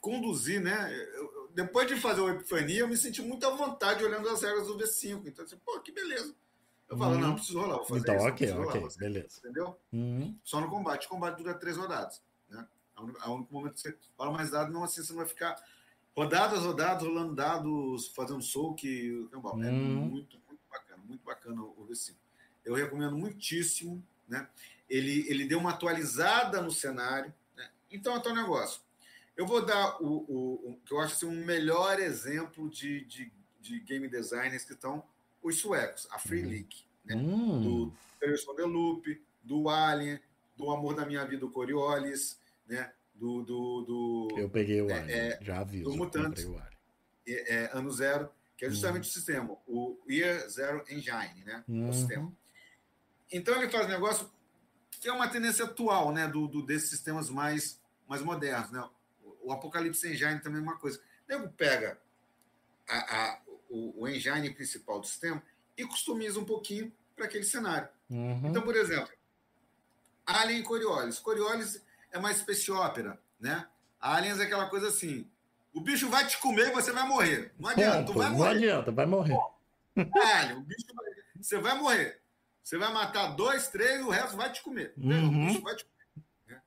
conduzir, né? Eu, depois de fazer o Epifania, eu me senti muito à vontade olhando as regras do V5. Então, assim, pô, que beleza. Eu falo, uhum. não, preciso rolar, vou fazer então, isso. ok, ok, rolar, beleza. Entendeu? Uhum. Só no combate. O combate dura três rodadas. Né? A único momento que você fala mais dado, não assim, você não vai ficar rodadas, rodadas, rolando dados, fazendo soak. É uhum. muito, muito bacana, muito bacana o V5. Eu recomendo muitíssimo, né? Ele, ele deu uma atualizada no cenário. Né? Então, é um negócio. Eu vou dar o, o, o, que eu acho assim, um melhor exemplo de, de, de game designers que estão os suecos, a Free uhum. League, né? Hum. do Tales the Loop, do Alien, do Amor da Minha Vida, o Coriolis, né? do, do, do Eu peguei o é, Alien, é, já aviso. Do Mutantes, é, é, Ano Zero, que é justamente hum. o sistema, o Year Zero Engine, né? Uhum. O sistema. Então ele faz um negócio que é uma tendência atual, né? Do, do desses sistemas mais, mais modernos, né? O Apocalipse Engine também é uma coisa. O nego pega a, a, o, o engine principal do sistema e customiza um pouquinho para aquele cenário. Uhum. Então, por exemplo, Alien e Coriolis. Coriolis é mais space opera, né? Aliens é aquela coisa assim, o bicho vai te comer e você vai morrer. Não adianta, tu vai morrer. Não adianta, vai morrer. Alien, o bicho vai... Você vai morrer. Você vai matar dois, três, o resto vai te comer. Uhum. O bicho vai te comer. Né?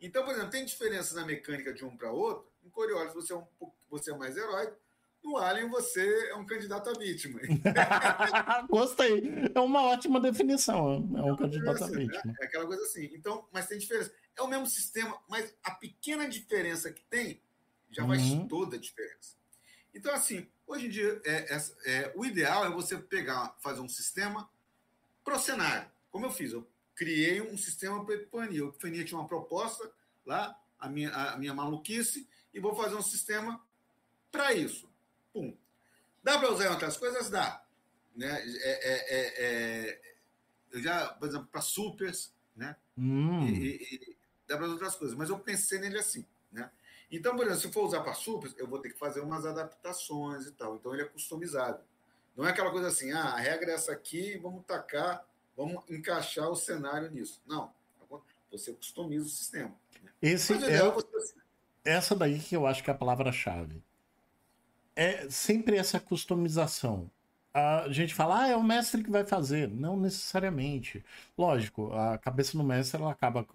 Então, por exemplo, tem diferença na mecânica de um para outro. Em Coriolis você é, um, você é mais heróico. No Alien, você é um candidato a vítima. Gostei. É uma ótima definição. É um é candidato a vítima. Né? É aquela coisa assim. Então, mas tem diferença. É o mesmo sistema, mas a pequena diferença que tem já uhum. faz toda a diferença. Então, assim, hoje em dia, é, é, é, o ideal é você pegar, fazer um sistema pro cenário. Como eu fiz, eu criei um sistema para Epifania. O Epifania tinha uma proposta lá, a minha, a minha maluquice, e vou fazer um sistema para isso. Pum. Dá para usar em outras coisas? Dá. Né? É, é, é, é eu já, por exemplo, para supers, né? Hum. E, e, dá para outras coisas. Mas eu pensei nele assim, né? Então, por exemplo, se for usar para supers, eu vou ter que fazer umas adaptações e tal. Então, ele é customizado. Não é aquela coisa assim, ah, a regra é essa aqui, vamos tacar, vamos encaixar o cenário nisso. Não. Você customiza o sistema. Né? Esse é, é você... essa daí que eu acho que é a palavra-chave. É sempre essa customização. A gente fala, ah, é o mestre que vai fazer. Não necessariamente. Lógico, a cabeça do mestre ela acaba,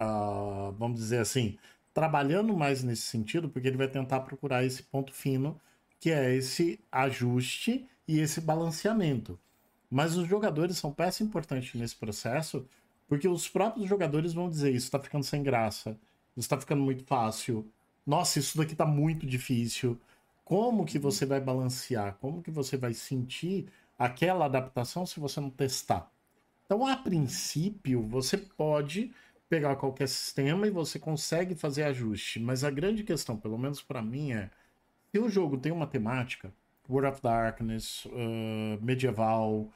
uh, vamos dizer assim, trabalhando mais nesse sentido, porque ele vai tentar procurar esse ponto fino, que é esse ajuste e esse balanceamento. Mas os jogadores são peça importante nesse processo, porque os próprios jogadores vão dizer: Isso tá ficando sem graça, isso tá ficando muito fácil, nossa, isso daqui tá muito difícil. como que você vai balancear, como que você vai sentir aquela adaptação se você não testar. Então, a princípio, você pode pegar qualquer sistema e você consegue fazer ajuste, mas a grande questão, pelo menos para mim, é se o jogo tem uma temática, World of Darkness, uh, medieval,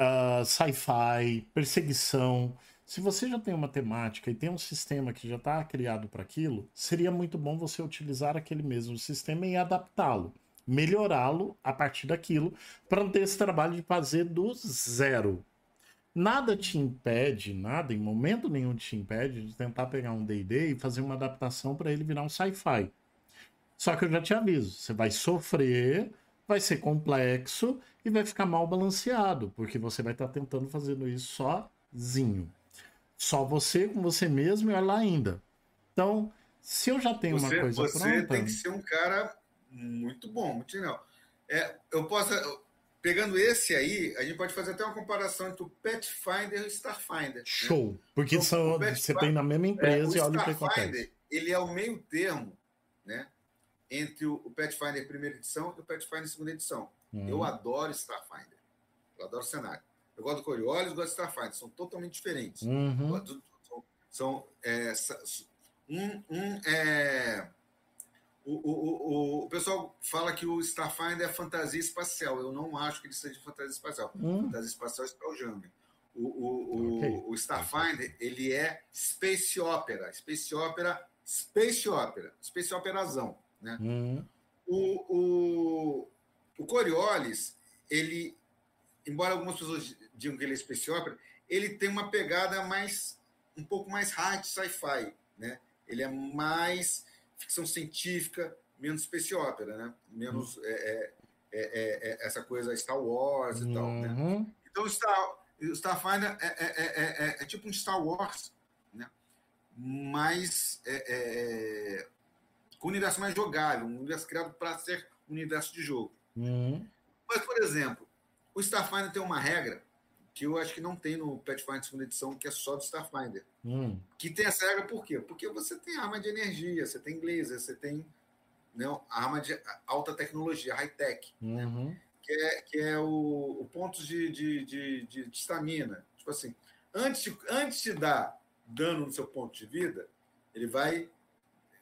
uh, sci-fi, perseguição, se você já tem uma temática e tem um sistema que já está criado para aquilo, seria muito bom você utilizar aquele mesmo sistema e adaptá-lo, melhorá-lo a partir daquilo, para não ter esse trabalho de fazer do zero. Nada te impede, nada, em momento nenhum te impede de tentar pegar um DD e fazer uma adaptação para ele virar um sci-fi. Só que eu já te aviso, você vai sofrer, vai ser complexo e vai ficar mal balanceado, porque você vai estar tá tentando fazendo isso sozinho. Só você com você mesmo e olha lá ainda. Então, se eu já tenho você, uma coisa você pronta... Você tem que ser um cara muito bom, muito legal. É, eu posso pegando esse aí, a gente pode fazer até uma comparação entre o Pathfinder e o Starfinder. Né? Show! Né? Porque então, são, você tem na mesma empresa é, e olha o que acontece. Ele é o meio termo né, entre o Pathfinder primeira edição e o Pathfinder segunda edição. Uhum. Eu adoro Starfinder. Eu adoro o cenário. Eu gosto do Coriolis, gosto do Starfinder. São totalmente diferentes. Uhum. São, são é, um, um é o, o, o, o pessoal fala que o Starfinder é fantasia espacial. Eu não acho que ele seja fantasia espacial. Hum. Fantasia espacial é Spelljammer. O, o, okay. o, Starfinder, ele é space opera. Space opera, space opera. Space operazão. Né? Hum. O, o, o Coriolis, ele, embora algumas pessoas digam que ele é space opera, ele tem uma pegada mais, um pouco mais hard sci-fi. Né? Ele é mais ficção científica, menos space opera, né? Menos uhum. é, é, essa coisa Star Wars e uhum. tal, né? Uhum. Então, Star, Starfinder é, é, tipo um Star Wars, né? Mas com um universo mais jogável, um universo criado para ser um universo de jogo. Uhum. Mas, por exemplo, o Starfinder tem uma regra que eu acho que não tem no Pathfinder segunda edição, que é só do Starfinder. Hum. Que tem essa regra por quê? Porque você tem arma de energia, você tem laser, você tem né, arma de alta tecnologia, high-tech, né? uhum. né? que é, que é o, o pontos de, de, de, de, estamina. Tipo assim, antes de, antes de dar dano no seu ponto de vida, ele vai.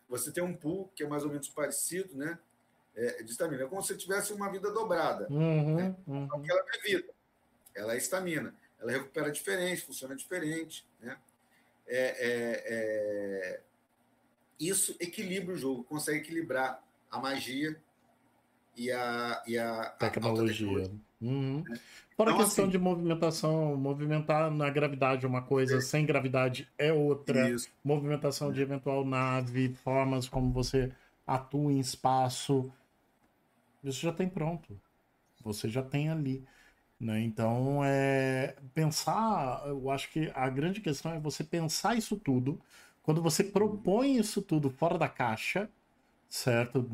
Você tem um pool que é mais ou menos parecido, né? É, de estamina. É como se tivesse uma vida dobrada. Uhum, né? uhum. Só que ela não é vida ela é estamina. Ela recupera diferente, funciona diferente. Né? É, é, é... Isso equilibra o jogo, consegue equilibrar a magia e a, e a tecnologia. A tecnologia. Uhum. Né? Fora então, a questão assim, de movimentação, movimentar na gravidade é uma coisa, é. sem gravidade é outra. Isso. Movimentação de eventual nave, formas como você atua em espaço. Isso já tem pronto. Você já tem ali. Né? Então, é, pensar, eu acho que a grande questão é você pensar isso tudo. Quando você propõe isso tudo fora da caixa, certo?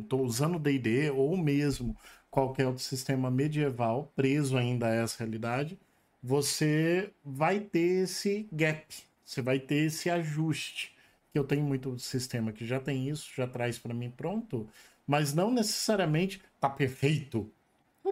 Estou usando DD ou mesmo qualquer outro sistema medieval preso ainda a essa realidade, você vai ter esse gap, você vai ter esse ajuste. Que eu tenho muito sistema que já tem isso, já traz para mim pronto, mas não necessariamente tá perfeito,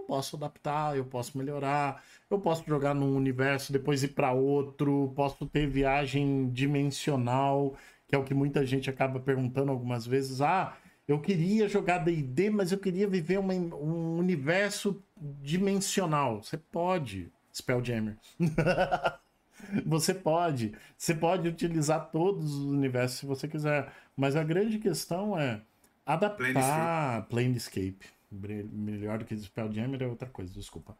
posso adaptar, eu posso melhorar, eu posso jogar num universo, depois ir para outro, posso ter viagem dimensional, que é o que muita gente acaba perguntando algumas vezes. Ah, eu queria jogar D&D, mas eu queria viver uma, um universo dimensional. Você pode, Spelljammer. você pode. Você pode utilizar todos os universos se você quiser. Mas a grande questão é adaptar Planescape. Planescape melhor do que Spelljammer é outra coisa, desculpa.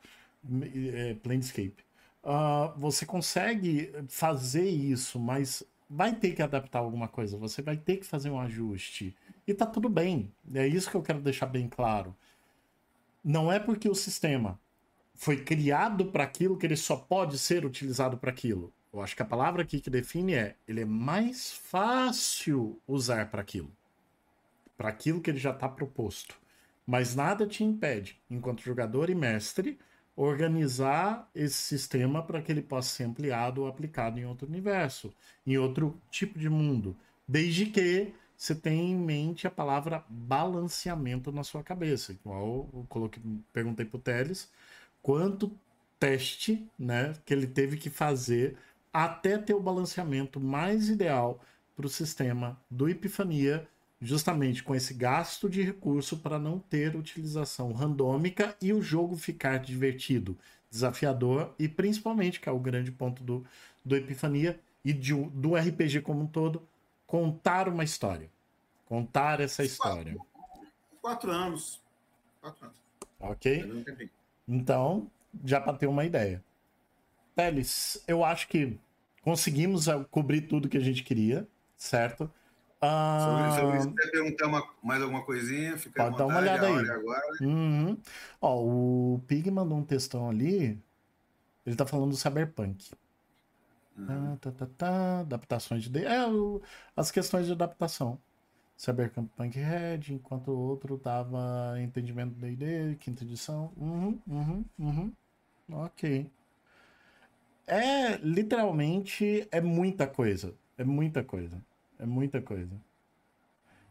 É, Planescape. Uh, você consegue fazer isso, mas vai ter que adaptar alguma coisa, você vai ter que fazer um ajuste. E tá tudo bem. É isso que eu quero deixar bem claro. Não é porque o sistema foi criado para aquilo que ele só pode ser utilizado para aquilo. Eu acho que a palavra aqui que define é ele é mais fácil usar para aquilo. Para aquilo que ele já está proposto. Mas nada te impede, enquanto jogador e mestre, organizar esse sistema para que ele possa ser ampliado ou aplicado em outro universo, em outro tipo de mundo. Desde que você tem em mente a palavra balanceamento na sua cabeça. Igual eu coloquei, perguntei pro Teles quanto teste né, que ele teve que fazer até ter o balanceamento mais ideal para o sistema do Epifania, justamente com esse gasto de recurso para não ter utilização randômica e o jogo ficar divertido, desafiador e principalmente, que é o grande ponto do, do Epifania e de, do RPG como um todo, contar uma história. Contar essa história. Quatro, quatro anos. Quatro anos. Ok? Então, já para ter uma ideia. Teles, eu acho que conseguimos eh, cobrir tudo que a gente queria, certo? Ah, se eu quiser perguntar uma, mais alguma coisinha, fica Pode dar uma olhada aí. Uhum. Ó, o Pig mandou um textão ali. Ele tá falando do Cyberpunk. Uhum. Tá, tá, tá, adaptações de. É, o, as questões de adaptação. Cyberpunk Red, enquanto o outro dava entendimento do D&D, quinta edição. Uhum, uhum, uhum. Ok. É, literalmente, é muita coisa. É muita coisa. É muita coisa.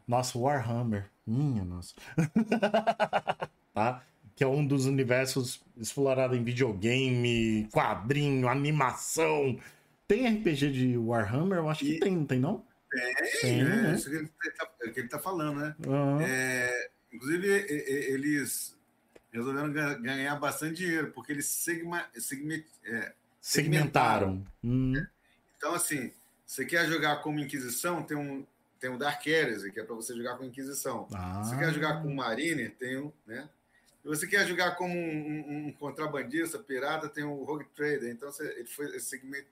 Nossa, Warhammer. Minha nossa. tá? Que é um dos universos explorados em videogame, quadrinho, animação, tem RPG de Warhammer? Eu acho que tem, não tem não? Tem, tem é né? isso que ele, tá, é que ele tá falando, né? Uhum. É, inclusive, eles resolveram ganhar bastante dinheiro, porque eles segma, segment, é, segmentaram. segmentaram. Hum. Então, assim, você quer jogar como Inquisição, tem um, tem um Dark Heresy, que é para você jogar com Inquisição. Ah. Você quer jogar com Marine, tem um, né? Se você quer jogar como um, um, um, contrabandista, pirata, tem o Rogue Trader. Então, você, ele foi segment,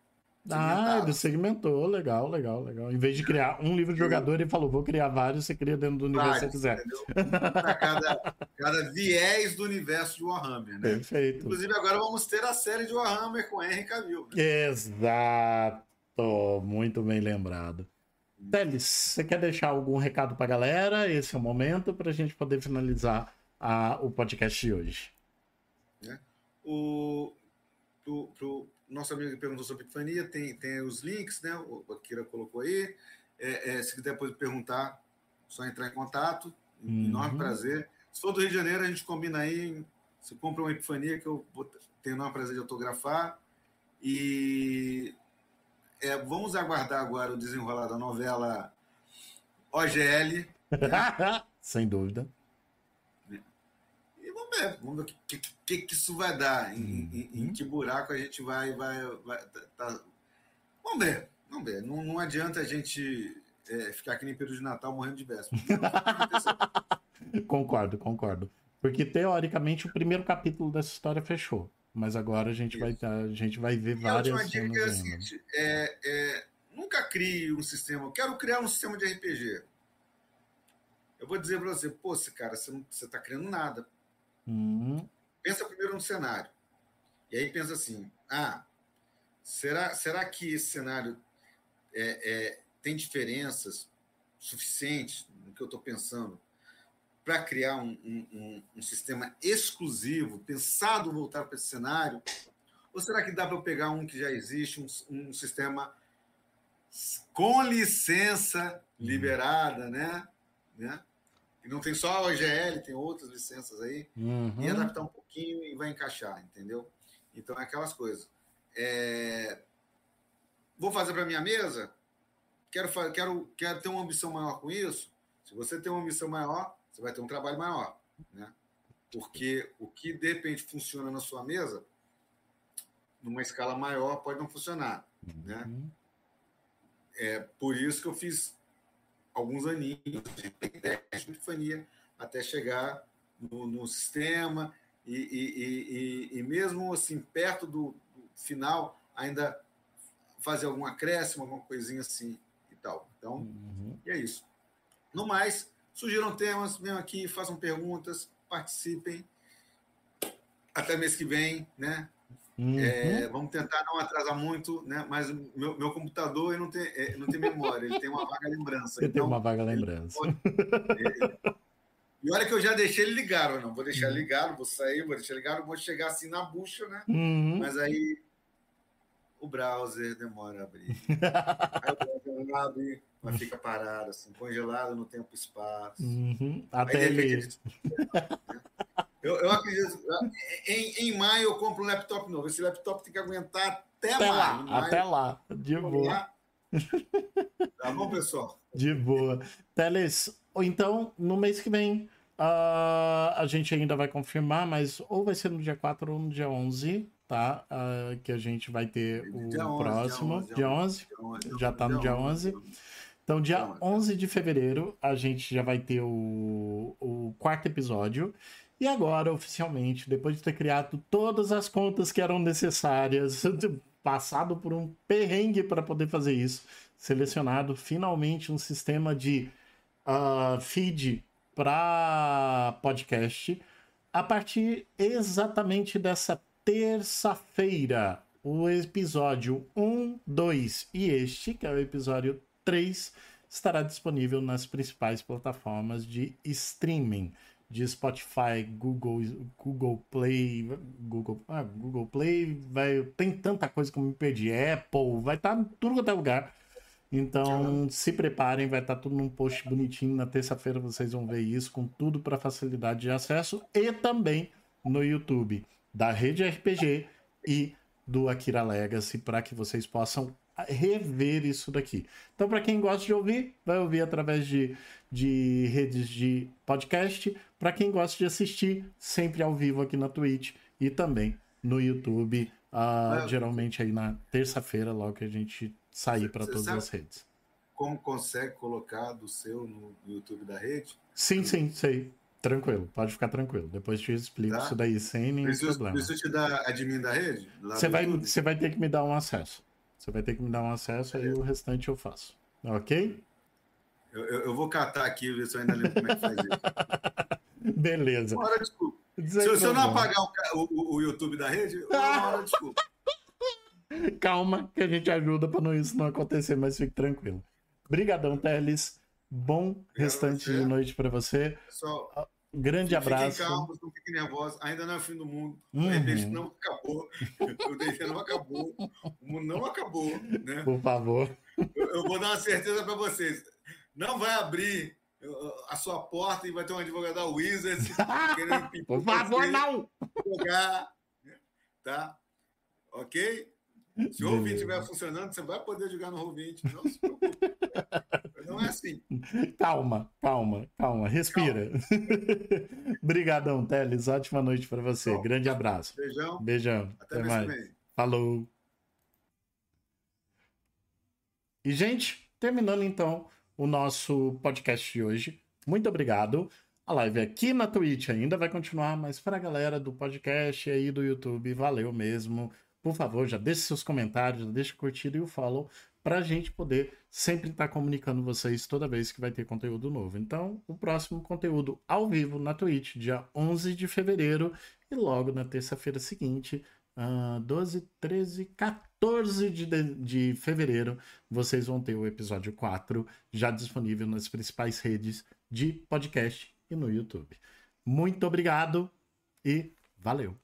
ah, ele segmentou, legal, legal, legal. Em vez de criar um livro de jogador, ele falou: vou criar vários, você cria dentro do universo que você quiser. Para cada, cada viés do universo de Warhammer, né? Perfeito. Inclusive, agora vamos ter a série de Warhammer com Henry Cavill. Né? Exato. Muito bem lembrado. Teles, você quer deixar algum recado para a galera? Esse é o momento para a gente poder finalizar a, o podcast de hoje. É. O, pro, pro, nosso amigo que perguntou sobre epifania, tem, tem os links, né? O Akira colocou aí. É, é, se quiser depois perguntar, só entrar em contato. Uhum. Enorme prazer. Se for do Rio de Janeiro, a gente combina aí. Você compra uma epifania que eu vou, tenho o enorme prazer de autografar. E é, vamos aguardar agora o desenrolar da novela OGL. Né? Sem dúvida ver, vamos ver o que, que, que, isso vai dar, em, uhum. em, em, que buraco a gente vai. vai, vai tá, tá. Vamos ver, vamos ver. Não, não adianta a gente é, ficar aqui nem período de Natal morrendo de véspera. concordo, concordo. Porque teoricamente o primeiro capítulo dessa história fechou. Mas agora a gente, vai, a gente vai ver e várias. A última dica é a seguinte: é, é, nunca crie um sistema. Eu quero criar um sistema de RPG. Eu vou dizer para você, pô, cara, você não está criando nada. Uhum. Pensa primeiro no cenário. E aí pensa assim: ah, será, será que esse cenário é, é, tem diferenças suficientes no que eu estou pensando para criar um, um, um, sistema exclusivo, pensado voltar para esse cenário? Ou será que dá para eu pegar um que já existe, um, um sistema com licença liberada, né? né? E não tem só a OGL, tem outras licenças aí. Uhum. E adaptar um pouquinho e vai encaixar, entendeu? Então é aquelas coisas. É... Vou fazer para minha mesa? Quero, quero, quero ter uma ambição maior com isso? Se você tem uma ambição maior, você vai ter um trabalho maior, né? Porque o que de repente funciona na sua mesa, numa escala maior, pode não funcionar, né? uhum. É por isso que eu fiz alguns aninhos de epifania até chegar no, no sistema e, e, e, e, mesmo assim perto do, do, final ainda fazer algum acréscimo, alguma coisinha assim e tal. Então, uhum. é isso. No mais, sugiram temas, venham aqui, façam perguntas, participem. Até mês que vem, né? Uhum. É, vamos tentar não atrasar muito, né? Mas meu, meu computador não tem, é, não tem memória, ele tem uma vaga lembrança. Ele então, tem uma vaga lembrança. Ele, e olha que eu já deixei ele ligado, não vou deixar uhum. ligado, vou sair, vou deixar ligado, vou chegar assim na bucha, né? Uhum. Mas aí o browser demora a abrir. Aí o browser abre, mas fica parado, assim, congelado no tempo e espaço. Uhum. Até ele. Eu, eu acredito. Em, em maio eu compro um laptop novo. Esse laptop tem que aguentar até, até lá. Maio. Até lá. De boa. Lá. Tá bom, pessoal? De boa. Teles, então, no mês que vem, uh, a gente ainda vai confirmar, mas ou vai ser no dia 4 ou no dia 11, tá? Uh, que a gente vai ter o dia próximo. 11, dia 11. Dia 11. Dia 11. Já tá no dia 11. 11. Então, dia 11 de fevereiro, a gente já vai ter o, o quarto episódio. E agora, oficialmente, depois de ter criado todas as contas que eram necessárias, passado por um perrengue para poder fazer isso, selecionado finalmente um sistema de uh, feed para podcast, a partir exatamente dessa terça-feira, o episódio 1, 2 e este, que é o episódio 3, estará disponível nas principais plataformas de streaming de Spotify, Google, Google Play, Google, ah, Google Play, vai, tem tanta coisa como me perdi, Apple, vai estar tá em tudo quanto é lugar. Então, se preparem, vai estar tá tudo num post bonitinho. Na terça-feira vocês vão ver isso com tudo para facilidade de acesso e também no YouTube da Rede RPG e do Akira Legacy para que vocês possam rever isso daqui. Então, para quem gosta de ouvir, vai ouvir através de, de redes de podcast. Para quem gosta de assistir, sempre ao vivo aqui na Twitch e também no YouTube, uh, geralmente aí na terça-feira, logo que a gente sair para todas as redes. Como consegue colocar do seu no YouTube da rede? Sim, sim, sei. Tranquilo, pode ficar tranquilo. Depois te explico tá? isso daí sem nenhum preciso, problema. Preciso te dar admin da rede? Você vai, você vai ter que me dar um acesso. Você vai ter que me dar um acesso, aí o restante eu faço. Ok? Eu, eu, eu, vou catar aqui e ver se eu ainda lembro como é que faz isso. Beleza. Uma hora, desculpa. Se, se, eu não apagar o, o, o, YouTube da rede, uma hora, desculpa. Calma, que a gente ajuda para isso não acontecer, mas fique tranquilo. Obrigadão, Teles. Bom restante de noite para você. Só, Grande abraço. Fiquem calmos, não fiquem nervosos. Ainda não é o fim do mundo. Uhum. O repente não acabou. O DG não acabou. O mundo não acabou. Né? Por favor. Eu, eu vou dar uma certeza para vocês. Não vai abrir a sua porta e vai ter um advogado da Wizards querendo Por favor, não! Jogar. Tá? Ok? Se o Roll20 estiver funcionando, você vai poder jogar no Roll20. Não se preocupe. Não é assim. Calma, calma, calma. Respira. Obrigadão, Teles. Ótima noite para você. Grande abraço. Beijão. Beijão. Até, Até mais. Falou. E, gente, terminando então o nosso podcast de hoje. Muito obrigado. A live aqui na Twitch ainda vai continuar, mas para a galera do podcast aí do YouTube, valeu mesmo. Por favor, já deixe seus comentários, deixe curtida e o follow para a gente poder sempre estar tá comunicando vocês toda vez que vai ter conteúdo novo. Então, o próximo conteúdo ao vivo na Twitch, dia 11 de fevereiro, e logo na terça-feira seguinte, uh, 12, 13, 14 de, de fevereiro, vocês vão ter o episódio 4 já disponível nas principais redes de podcast e no YouTube. Muito obrigado e valeu!